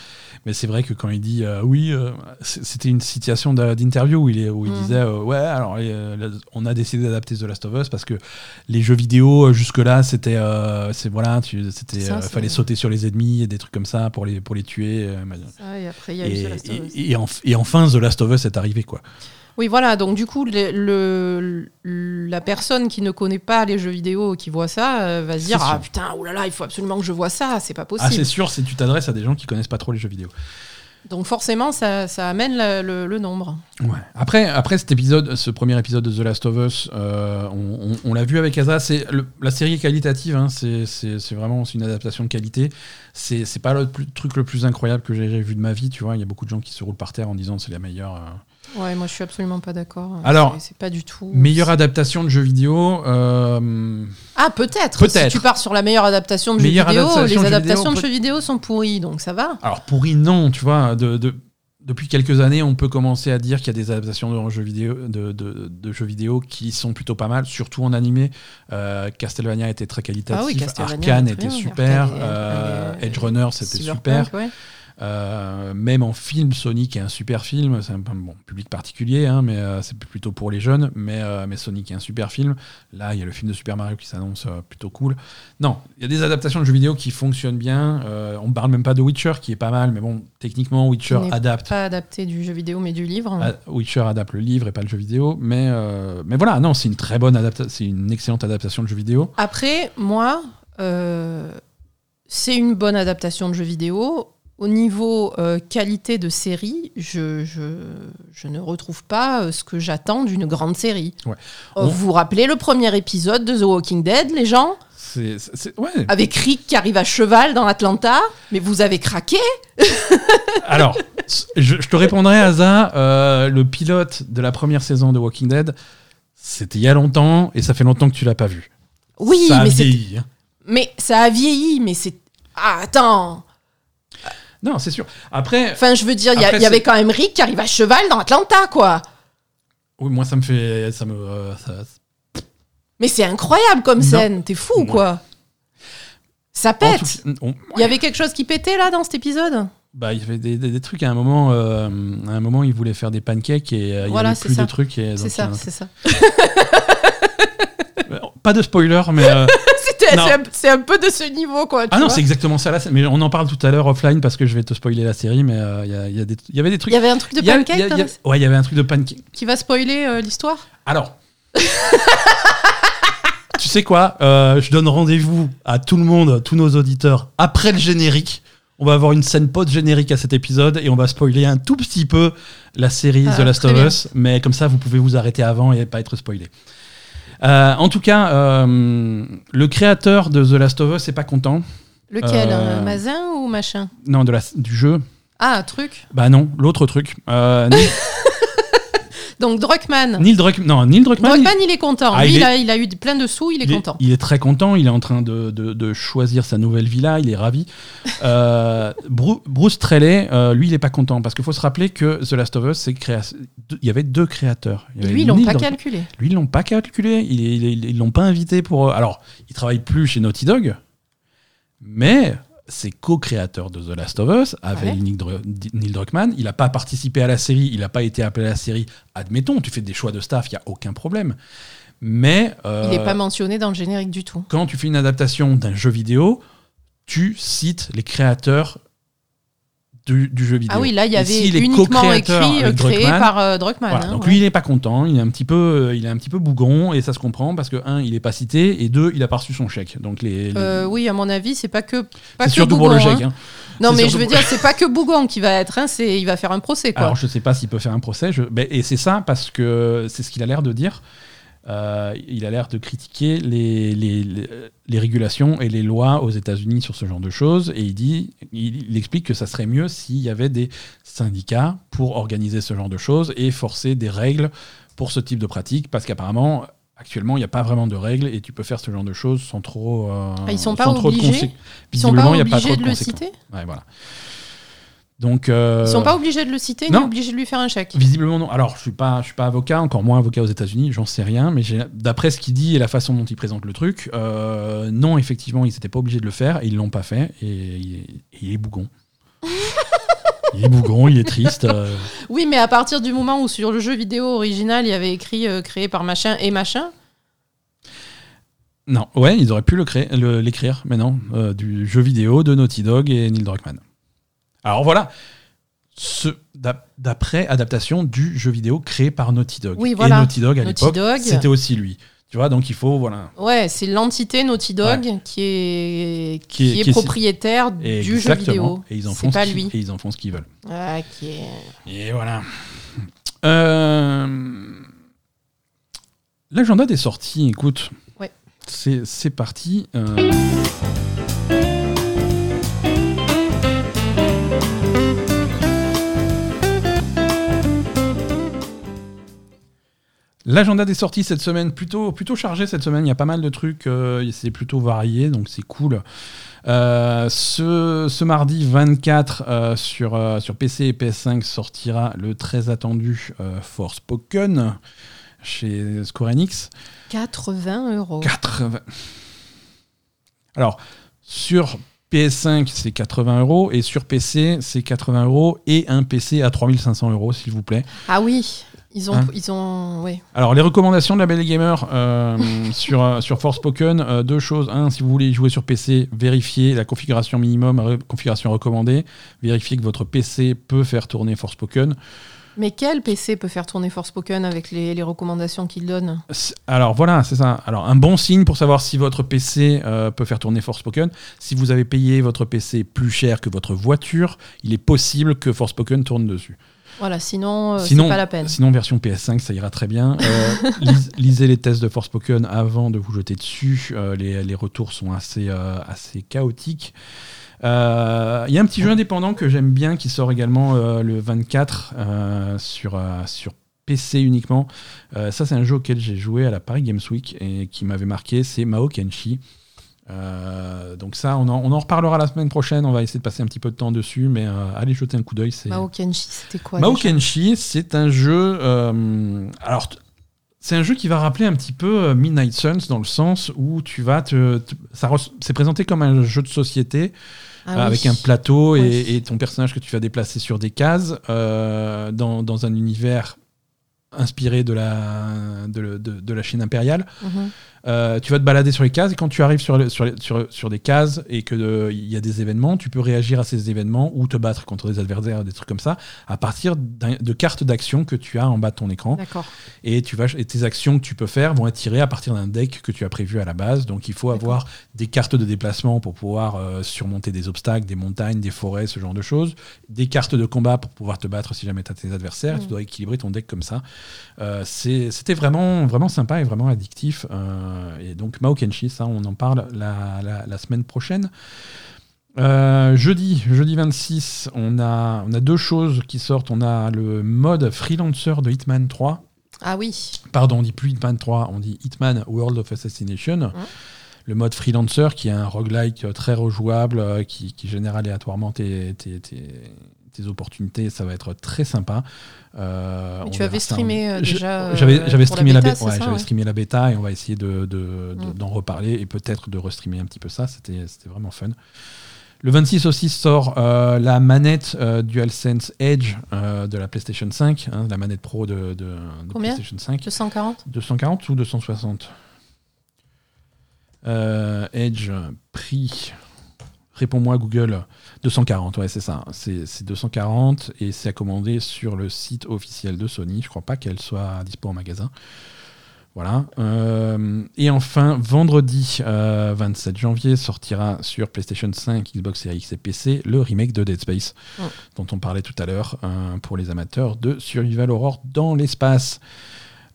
Mais c'est vrai que quand il dit oui, c'était une situation d'a- d'interview où il, est- où il Mm. disait ouais, alors euh, on a décidé d'adapter The Last of Us parce que les jeux vidéo euh, jusque-là c'était euh, c'est voilà, c'était euh, fallait sauter sur les ennemis et des trucs comme ça pour les pour les tuer. ça, et après, il y a eu et, The Last of Us. et- et enf- et enfin The Last of Us est arrivé quoi. Oui, voilà. Donc, du coup, le, le- la personne qui ne connaît pas les jeux vidéo, qui voit ça, euh, va se dire Ah putain, oulala, il faut absolument que je vois ça, c'est pas Ah possible. c'est sûr si tu t'adresses à des gens qui connaissent pas trop les jeux vidéo. Donc, forcément, ça, amène le, nombre. Ouais. Après, après cet épisode, ce premier épisode de The Last of Us, euh, on, l'a vu avec Asa. C'est la série est qualitative. hein, c'est vraiment une adaptation de qualité. C'est pas le truc le plus incroyable que j'ai vu de ma vie. Tu vois, il y a beaucoup de gens qui se roulent par terre en disant c'est la meilleure. euh, Ouais, moi, je suis absolument pas d'accord. Alors, C'est- c'est pas du tout. meilleure adaptation de jeu vidéo. euh, Ah, peut-être. Peut-être. Si tu pars sur la meilleure adaptation de jeux Meilleure vidéo, adaptation de les jeux adaptations vidéo, de peut- jeux vidéo sont pourries, donc ça va. Alors pourri, non, tu vois. De, de- depuis quelques années, on peut commencer à dire qu'il y a des adaptations de jeux vidéo, de, jeux vidéo qui sont plutôt pas mal, surtout en animé. Euh, Castlevania était très qualitatif, Ah oui, Castlevania, Arcane très était super, Arcane et- euh, et- Edge Runner c'était super. ouais. Euh, même en film, Sonic est un super film. C'est un bon, public particulier, hein, mais euh, c'est plutôt pour les jeunes. Mais, euh, mais Sonic est un super film. Là, il y a le film de Super Mario qui s'annonce plutôt cool. Non, il y a des adaptations de jeux vidéo qui fonctionnent bien. On parle même pas de Witcher qui est pas mal, mais bon, techniquement, Witcher adapte. Pas adapté du jeu vidéo, mais du livre. Ah, Witcher adapte le livre et pas le jeu vidéo, mais, mais voilà, non, c'est une très bonne adaptation, c'est une excellente adaptation de jeu vidéo. Après, moi, c'est une bonne adaptation de jeu vidéo. Au niveau euh, qualité de série, je, je, je ne retrouve pas euh, ce que j'attends d'une grande série. Ouais. Euh, On- Vous vous rappelez le premier épisode de The Walking Dead, les gens? C'est, c'est- c'est- ouais. Avec Rick qui arrive à cheval dans Atlanta Mais vous avez craqué? Alors, je, je te répondrai, Asa, euh, le pilote de la première saison de Walking Dead, c'était il y a longtemps et ça fait longtemps que tu l'as pas vu. Oui, ça a mais, vieilli. hein. mais ça a vieilli, mais c'est... Ah, attends Non, c'est sûr. Après, Enfin, je veux dire, il y, il avait quand même Rick qui arrive à cheval dans Atlanta, quoi oui, moi ça me fait, ça me, euh, ça- Mais c'est incroyable comme Non. scène, t'es fou Ouais. quoi Ça pète tout- on- Il y avait quelque chose qui pétait là dans cet épisode? Bah, il y avait des, des- des trucs à un moment. euh, à un moment, ils voulaient faire des pancakes et euh, il Voilà, y avait plus ça. de trucs. et C'est ça, euh, c'est ça. pas de spoiler, mais euh. C'est un, c'est un peu de ce niveau quoi. tu ah non, vois. c'est exactement ça. Là, mais on en parle tout à l'heure offline parce que je vais te spoiler la série, mais euh, il y, a- il y a il y avait des trucs. Il y avait un truc de y a- pancake il y a- y la- Ouais, il y avait un truc de pancake. qui va spoiler euh, l'histoire? Alors, tu sais quoi Euh, Je donne rendez-vous à tout le monde, tous nos auditeurs, après le générique. On va avoir une scène post-générique à cet épisode et on va spoiler un tout petit peu la série Ah, The Last of bien. Us. Mais comme ça, vous pouvez vous arrêter avant et pas être spoilé. Euh, en tout cas, euh, le créateur de The Last of Us n'est pas content. Lequel Euh, un Mazin ou machin? Non, de la, du jeu. Ah, un truc Bah non, l'autre truc. Euh, Donc Druckmann. Neil Druckmann, non, Neil Druckmann, Druckmann, il... est content. Ah, Lui, il est- a, il a eu plein de sous, il est il est- content. il est très content, il est en train de, de- de choisir sa nouvelle villa, il est ravi. Euh, Bru- Bruce Trelley, euh, lui, il est pas content parce qu'il faut se rappeler que The Last of Us, c'est créa- deux- il y avait deux créateurs. Il y Et avait lui, ils l'ont pas Druck- calculé. Lui, ils l'ont pas calculé, il, il- il- ils l'ont pas invité pour. Alors, il travaille plus chez Naughty Dog, mais c'est co-créateur de The Last of Us avec Ouais. Neil Druckmann. Il n'a pas participé à la série, il n'a pas été appelé à la série. Admettons, tu fais des choix de staff, il y a aucun problème. Mais euh, Il n'est pas mentionné dans le générique du tout. quand tu fais une adaptation d'un jeu vidéo, tu cites les créateurs du, du jeu vidéo. Ah oui, là, il y avait est uniquement écrit, euh, créé Druckmann, par euh, Druckmann. voilà, hein, donc ouais. lui, il est pas content. Il est un petit peu, euh, il est un petit peu bougon et ça se comprend parce que un, il est pas cité et deux, il a pas reçu son chèque. Donc les, les- Euh, oui, à mon avis, c'est pas que. Pas c'est surtout pour le chèque. hein. hein. Non, mais je veux pour- dire, c'est pas que Bougon qui va être, hein, c'est il va faire un procès, quoi. Alors je sais pas s'il peut faire un procès. je- et c'est ça parce que c'est ce qu'il a l'air de dire. Euh, il a l'air de critiquer les, les, les- les régulations et les lois aux États-Unis sur ce genre de choses. Et il dit, il, il explique que ça serait mieux s'il y avait des syndicats pour organiser ce genre de choses et forcer des règles pour ce type de pratique, parce qu'apparemment. Actuellement, il n'y a pas vraiment de règles et tu peux faire ce genre de choses sans trop. euh, Ah, ils sont pas sans trop de obligés consé- Ils sont pas Visiblement, il y a pas obligés trop de de le citer Ouais, voilà. Donc. euh, Ils sont pas obligés de le citer, ni obligés de lui faire un chèque. Visiblement non. Alors je suis pas, je suis pas avocat, encore moins avocat aux États-Unis, j'en sais rien, mais d'après ce qu'il dit et la façon dont il présente le truc, euh, non effectivement ils n'étaient pas obligés de le faire et ils l'ont pas fait et il est, il est bougon. il est bougon, il est triste. euh, Oui, mais à partir du moment où sur le jeu vidéo original, il y avait écrit euh, créé par machin et machin, Non, ouais, ils auraient pu le créer, le- l'écrire, mais non, du jeu vidéo de Naughty Dog et Neil Druckmann. Alors voilà, d'après adaptation du jeu vidéo créé par Naughty Dog. Oui, voilà. Et Naughty Dog à l'époque, c'était aussi lui. Tu vois, donc il faut, voilà. ouais, c'est l'entité Naughty Dog qui est qui, est, qui est- propriétaire du jeu vidéo. Et ils en font pas ce qu'ils- lui. Et ils en font ce qu'ils veulent. Et voilà. Euh, L'agenda des sorties, écoute. Ouais. C'est parti. euh. L'agenda des sorties cette semaine, plutôt, plutôt chargé cette semaine. Il y a pas mal de trucs, euh, c'est plutôt varié, donc c'est cool. Euh, ce, ce mardi 24 euh, sur, sur PC et PS5 sortira le très attendu euh, Forspoken chez Square Enix. 80 euros. 80. Alors, sur PS5, c'est 80 euros et sur PC, c'est 80 euros et un PC à 3500 euros, s'il vous plaît. Ah oui, ils ont, Hein ils ont, ouais. Alors, les recommandations de la Belle Gamer euh, sur, euh, sur Forspoken, euh, deux choses. Un, si vous voulez jouer sur PC, vérifiez la configuration minimum, configuration recommandée. Vérifiez que votre PC peut faire tourner Forspoken. Mais quel PC peut faire tourner Forspoken avec les, les recommandations qu'il donne? Alors voilà, c'est ça. Alors un bon signe pour savoir si votre PC euh, peut faire tourner Forspoken. Si vous avez payé votre PC plus cher que votre voiture, il est possible que Forspoken tourne dessus. Voilà, sinon, euh, c'est sinon, pas la peine. sinon version PS5, ça ira très bien. Euh, lis- lisez les tests de Forspoken avant de vous jeter dessus. Euh, les, les retours sont assez, assez chaotiques. Il y a un petit jeu indépendant que j'aime bien qui sort également le 24 euh, sur, sur PC uniquement. Ça, c'est un jeu auquel j'ai joué à la Paris Games Week et qui m'avait marqué. C'est Mao Kenshi. Euh, donc ça, on en, on en reparlera la semaine prochaine. On va essayer de passer un petit peu de temps dessus, mais euh, allez jeter un coup d'œil. Mao Kenshi, c'était quoi Mao Kenshi, c'est un jeu. euh, alors, c'est un jeu qui va rappeler un petit peu Midnight Suns dans le sens où tu vas te. te- ça c'est présenté comme un jeu de société Ah oui. avec un plateau et, Oui. et ton personnage que tu vas déplacer sur des cases dans, dans un univers inspiré de la, de, de- de la Chine impériale. Mhm. Euh, tu vas te balader sur les cases et quand tu arrives sur, le- sur, sur, sur des cases et qu'il y a des événements, tu peux réagir à ces événements ou te battre contre des adversaires, des trucs comme ça, à partir de cartes d'action que tu as en bas de ton écran. Et, tu vas, et tes actions que tu peux faire vont être tirées à partir d'un deck que tu as prévu à la base. Donc il faut avoir des cartes de déplacement pour pouvoir euh, surmonter des obstacles, des montagnes, des forêts, ce genre de choses. Des cartes de combat pour pouvoir te battre si jamais tu as tes adversaires. Mm. Tu dois équilibrer ton deck comme ça. Euh, C'était vraiment, vraiment sympa et vraiment addictif. Euh, et donc Mao Kenshi, ça, on en parle la, la- la semaine prochaine. Euh, jeudi, jeudi 26, on a, on a deux choses qui sortent. On a le mode freelancer de Hitman 3. Ah oui. Pardon, on dit plus Hitman 3, on dit Hitman World of Assassination. Le mode freelancer qui est un roguelike très rejouable, euh, qui, qui génère aléatoirement tes, tes, tes, tes opportunités. Ça va être très sympa. Euh, Mais tu avais streamé euh, déjà. J'avais euh, j'avais streamé la bêta, ouais, ouais. streamé la bêta et on va essayer de, de- de- Mm. d'en reparler et peut-être de restreamer un petit peu ça. C'était vraiment fun. Le 26 aussi sort euh, la manette euh, DualSense Edge euh, de la PlayStation 5, hein, la manette pro de, de- de Combien PlayStation 5. 240 240 ou 260 Euh, Edge, prix. Réponds-moi Google. 240, ouais, c'est ça. C'est c'est 240 et c'est à commander sur le site officiel de Sony. Je crois pas qu'elle soit dispo en magasin. Voilà. Euh, et enfin, vendredi euh, 27 janvier sortira sur PlayStation 5, Xbox Series X et PC le remake de Dead Space, Ouais. dont on parlait tout à l'heure euh, pour les amateurs de Survival Horror dans l'espace.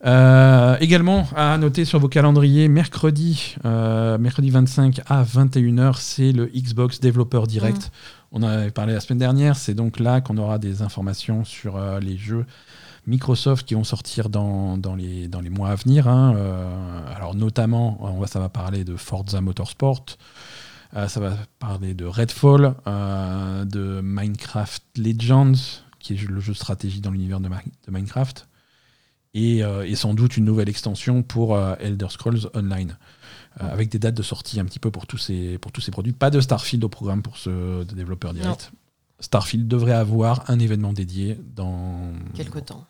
Euh, également à noter sur vos calendriers, mercredi, euh, mercredi 25 à 21h, c'est le Xbox Developer Direct. On en avait parlé la semaine dernière, c'est donc là qu'on aura des informations sur euh, les jeux Microsoft qui vont sortir dans, les, mois à venir. hein. Euh, alors notamment, on va, ça va parler de Forza Motorsport, euh, ça va parler de Redfall, euh, de Minecraft Legends, qui est le jeu de stratégie dans l'univers de, Minecraft, et, euh, sans doute une nouvelle extension pour euh, Elder Scrolls Online, euh, avec des dates de sortie un petit peu pour tous, ces, pour tous ces produits. Pas de Starfield au programme pour ce développeur direct. Starfield devrait avoir un événement dédié dans, Quelque temps.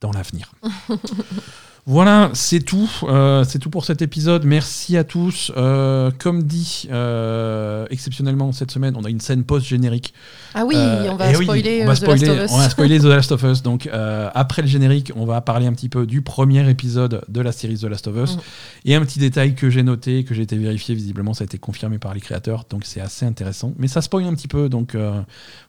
dans l'avenir. voilà, c'est tout. Euh, c'est tout pour cet épisode. Merci à tous. Euh, comme dit, euh, exceptionnellement cette semaine, on a une scène post-générique. Ah oui, on va eh oui, spoiler on va The Last of Us. on va spoiler The Last of Us. Donc après le générique, on va parler un petit peu du premier épisode de la série The Last of Us. Mhm. Et un petit détail que j'ai noté, que j'ai été vérifié, visiblement ça a été confirmé par les créateurs, donc c'est assez intéressant. Mais ça spoil un petit peu, donc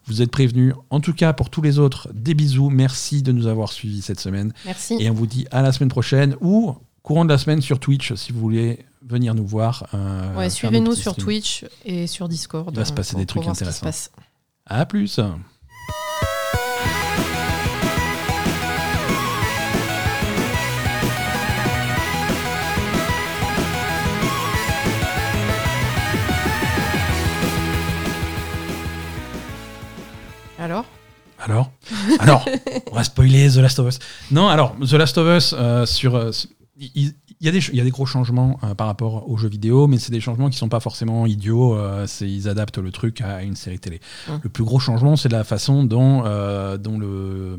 vous êtes prévenus. En tout cas, pour tous les autres, des bisous. Merci de nous avoir suivis cette semaine. Merci. Et on vous dit à la semaine prochaine ou courant de la semaine sur Twitch si vous voulez venir nous voir. euh, Ouais, Suivez-nous sur. Twitch et sur Discord. Il va se euh, passer des trucs intéressants. À plus. Alors? Alors, alors, on va spoiler The Last of Us. Non, alors The Last of Us euh, sur, euh, il y, a des, ch- il y a des gros changements euh, par rapport aux jeux vidéo, mais c'est des changements qui sont pas forcément idiots. euh, c'est ils adaptent le truc à une série télé. Hum. Le plus gros changement, c'est la façon dont, dont le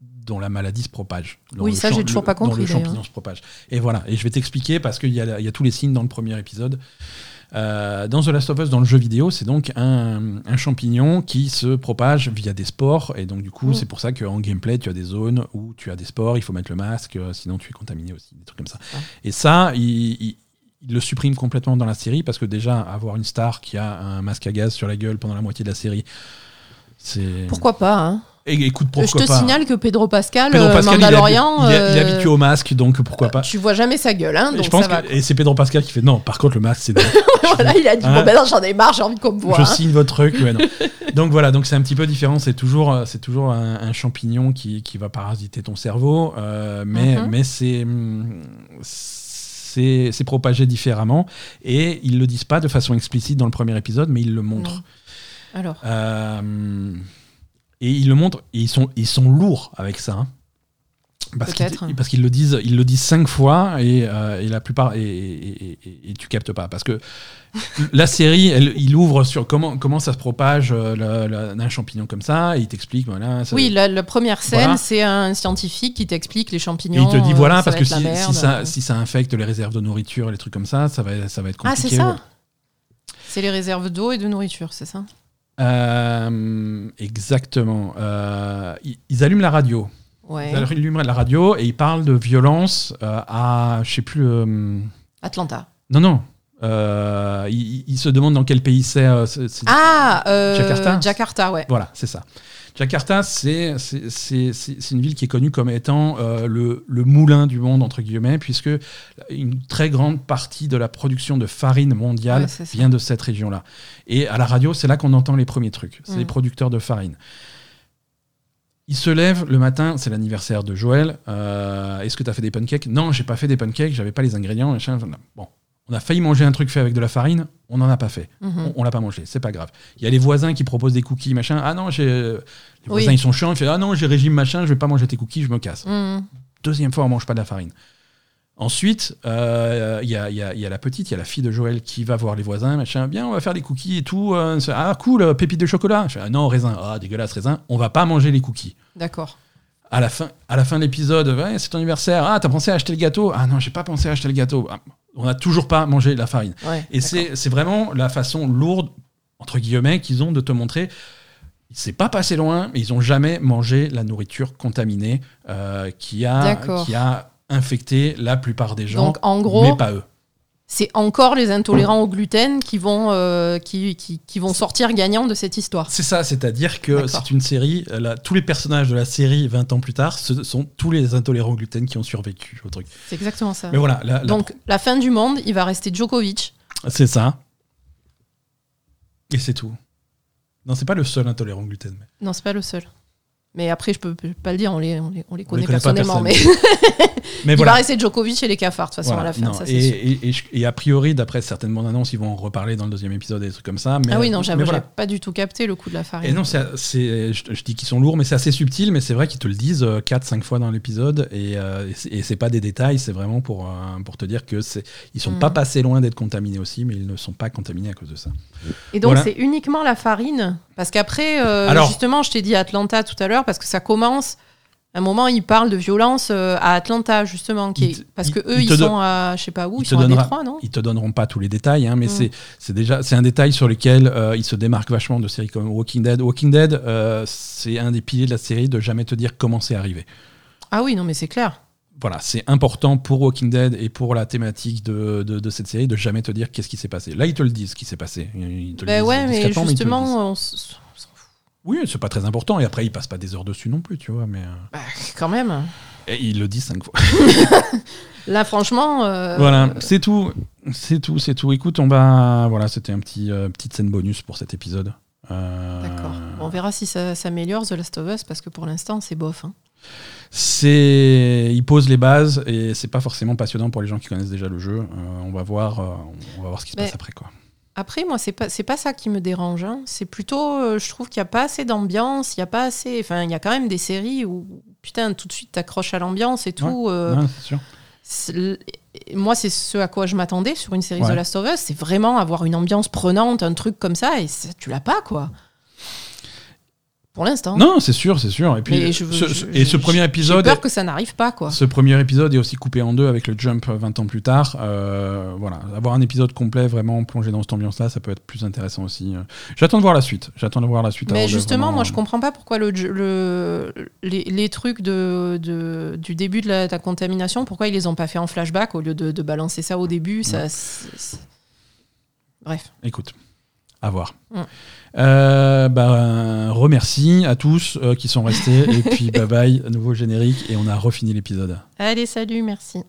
dont la maladie se propage. Dont Oui, ça, j'ai toujours pas dont compris, le champignon se propage. Et voilà. Et je vais t'expliquer parce qu'il y, y a tous les signes dans le premier épisode. Euh, dans The Last of Us, dans le jeu vidéo, c'est donc un, un champignon qui se propage via des spores. Et donc, du coup, Mm. c'est pour ça qu'en gameplay, tu as des zones où tu as des spores, il faut mettre le masque, euh, sinon tu es contaminé aussi, des trucs comme ça. Ah. Et ça, il, il- il le supprime complètement dans la série parce que déjà, avoir une star qui a un masque à gaz sur la gueule pendant la moitié de la série, c'est. Pourquoi pas hein Et, écoute, pourquoi Je te pas signale que Pedro Pascal, Pedro euh, Pascal, Mandalorian, il, est, il est euh, habitué au masque, donc pourquoi pas. tu vois jamais sa gueule, hein, donc je pense ça va. que, et c'est Pedro Pascal qui fait non. Par contre, le masque, c'est. voilà, il a dit Hein bon ben non, j'en ai marre, j'ai envie qu'on me voit. je hein. signe votre truc. ouais, non. donc voilà, donc c'est un petit peu différent. C'est toujours, euh, c'est toujours un, un champignon qui, qui va parasiter ton cerveau, euh, mais, Mhm. mais c'est, hum, c'est, c'est propagé différemment. Et ils le disent pas de façon explicite dans le premier épisode, mais ils le montrent. Non. Alors, Euh, et ils le montrent, et ils sont, ils sont lourds avec ça. hein. Parce qu'ils, parce qu'ils le disent, ils le disent cinq fois et, euh, et la plupart et, et- et- et- et tu captes pas parce que la série, elle, il ouvre sur comment comment ça se propage euh, le- le- un champignon comme ça et il t'explique voilà. ça- oui, la, la première scène, Voilà. c'est un scientifique qui t'explique les et champignons. il te dit euh, voilà ça parce que si, si ça si ça infecte les réserves de nourriture les trucs comme ça, ça va ça va être Ah, compliqué. c'est ça ouais. C'est les réserves d'eau et de nourriture, c'est ça? Euh, exactement. Euh, ils, ils allument la radio. Ouais. Ils allument la radio et ils parlent de violence euh, à, je sais plus. Atlanta. non, non. Ils, ils se demandent dans quel pays c'est. Ah, Jakarta Jakarta, ouais. Voilà, c'est ça. Jakarta, c'est une ville qui est connue comme étant euh, le, le moulin du monde, entre guillemets, puisque une très grande partie de la production de farine mondiale Ouais, vient de cette région-là. Et à la radio, c'est là qu'on entend les premiers trucs. C'est Mm. les producteurs de farine. Il se lève le matin, c'est l'anniversaire de Joël. Euh, Est-ce que tu as fait des pancakes? Non, j'ai pas fait des pancakes, j'avais pas les ingrédients. machin. Bon, on a failli manger un truc fait avec de la farine, on n'en a pas fait. Mhm. On, on l'a pas mangé, c'est pas grave. Il y a les voisins qui proposent des cookies, machin. Ah non, j'ai. Les Oui. voisins, ils sont chiants. Ils font Ah non, j'ai régime, machin, je vais pas manger tes cookies, je me casse. Mhm. Deuxième fois, on mange pas de la farine. Ensuite, euh, il y, a, il y a- il y a la petite, il y a la fille de Joël qui va voir les voisins, machin. Bien, on va faire des cookies et tout. euh, ah cool, euh, pépites de chocolat. Je fais, ah non, raisin. Ah dégueulasse, raisin. On va pas manger les cookies. D'accord. À la fin, à la fin de l'épisode, ouais, c'est ton anniversaire. Ah, t'as pensé à acheter le gâteau? Ah non, j'ai pas pensé à acheter le gâteau. Ah, on n'a toujours pas mangé la farine. Ouais, Et c'est c'est vraiment la façon lourde, entre guillemets, qu'ils ont de te montrer. C'est pas passé loin, mais ils ont jamais mangé la nourriture contaminée euh, qui, a, qui a infecté la plupart des gens, Donc en gros, mais pas eux. C'est encore les intolérants au gluten qui vont, euh, qui, qui, qui vont sortir gagnants de cette histoire. C'est ça, c'est-à-dire que c'est une série, euh, tous les personnages de la série 20 ans plus tard, ce sont tous les intolérants au gluten qui ont survécu au truc. C'est exactement ça. Mais voilà, la- la- Donc la fin du monde, il va rester Djokovic. c'est ça. Et c'est tout. Non, c'est pas le seul intolérant au gluten. mais- Non, c'est pas le seul. Mais après, je peux, je peux pas le dire, on les, on les, on les connaît connaît pas personnellement. Mais Mais il voilà. va rester Djokovic et les cafards, de toute façon, Voilà, à la fin. non, ça, et, et- et a priori, d'après certaines bandes annonces, ils vont en reparler dans le deuxième épisode et des trucs comme ça. Mais, ah oui, non, j'avoue, voilà. pas du tout capté le coup de la farine. Et non, c'est, je, je dis qu'ils sont lourds, mais c'est assez subtil, mais c'est vrai qu'ils te le disent 4-5 fois dans l'épisode, et, euh, et c'est- pas des détails, c'est vraiment pour, euh, pour te dire que c'est, ils sont Mm. pas passés loin d'être contaminés aussi, mais ils ne sont pas contaminés à cause de ça. Et donc, c'est uniquement la farine? Parce qu'après, euh, justement, je t'ai dit Atlanta tout à l'heure, parce que ça commence. À un moment, ils parlent de violence euh, à Atlanta, justement. Qui est- parce que ils- eux, ils sont à. Je sais pas où, ils ils, te sont à donnera- Détroit, non? Ils te donneront pas tous les détails, hein, mais Mm. c'est, déjà c'est un détail sur lequel euh, ils se démarquent vachement de séries comme Walking Dead. Walking Dead, euh, c'est un des piliers de la série de jamais te dire comment c'est arrivé. Ah oui, non, mais c'est clair. voilà, c'est important pour Walking Dead et pour la thématique de, de, de cette série de jamais te dire qu'est-ce qui s'est passé. Là, ils te le disent ce qui s'est passé. Ils te le Ben disent ouais, mais justement, on s- on s'en fout. Oui, c'est pas très important. Et après, ils passent pas des heures dessus non plus, tu vois. Mais euh, Bah, quand même. et ils le disent cinq fois. Là, franchement. euh, voilà, c'est tout, c'est tout, c'est tout. Écoute, on va, voilà, c'était un petit euh, petite scène bonus pour cet épisode. Euh, D'accord. On verra si ça s'améliore, The Last of Us, parce que pour l'instant, c'est bof. hein. C'est, il pose les bases et c'est pas forcément passionnant pour les gens qui connaissent déjà le jeu. On va voir, on va voir ce qui se Mais- passe après, quoi. Après, moi, c'est pas, c'est pas ça qui me dérange. hein. C'est plutôt, euh, je trouve qu'il n'y a pas assez d'ambiance, il y a pas assez. Enfin, il y a quand même des séries où, putain, tout de suite, t'accroches à l'ambiance et tout. euh, Ouais, c'est sûr. c'est l- moi, c'est ce à quoi je m'attendais sur une série Ouais. The Last of Us. C'est vraiment avoir une ambiance prenante, un truc comme ça, et ça, tu l'as pas, quoi. Pour l'instant. Non, c'est sûr, c'est sûr. Et puis, Mais je veux- ce- je- ce- je- et ce premier J'ai épisode, peur que ça n'arrive pas, quoi. ce premier épisode est aussi coupé en deux avec le jump 20 ans plus tard. Euh, voilà, avoir un épisode complet vraiment plongé dans cette ambiance-là, ça peut être plus intéressant aussi. Euh, J'attends de voir la suite. J'attends de voir la suite. avant Mais de justement, vraiment- moi, je comprends pas pourquoi le, le, les, les trucs de, de- du début de la, de la contamination, pourquoi ils les ont pas fait en flashback au lieu de, de balancer ça au début. Ça, c'est- c'est- Bref. Écoute, à voir. Mm. Euh, bah, remercie à tous euh, qui sont restés. et puis, bye bye, nouveau générique. Et on a refini l'épisode. Allez, salut, merci.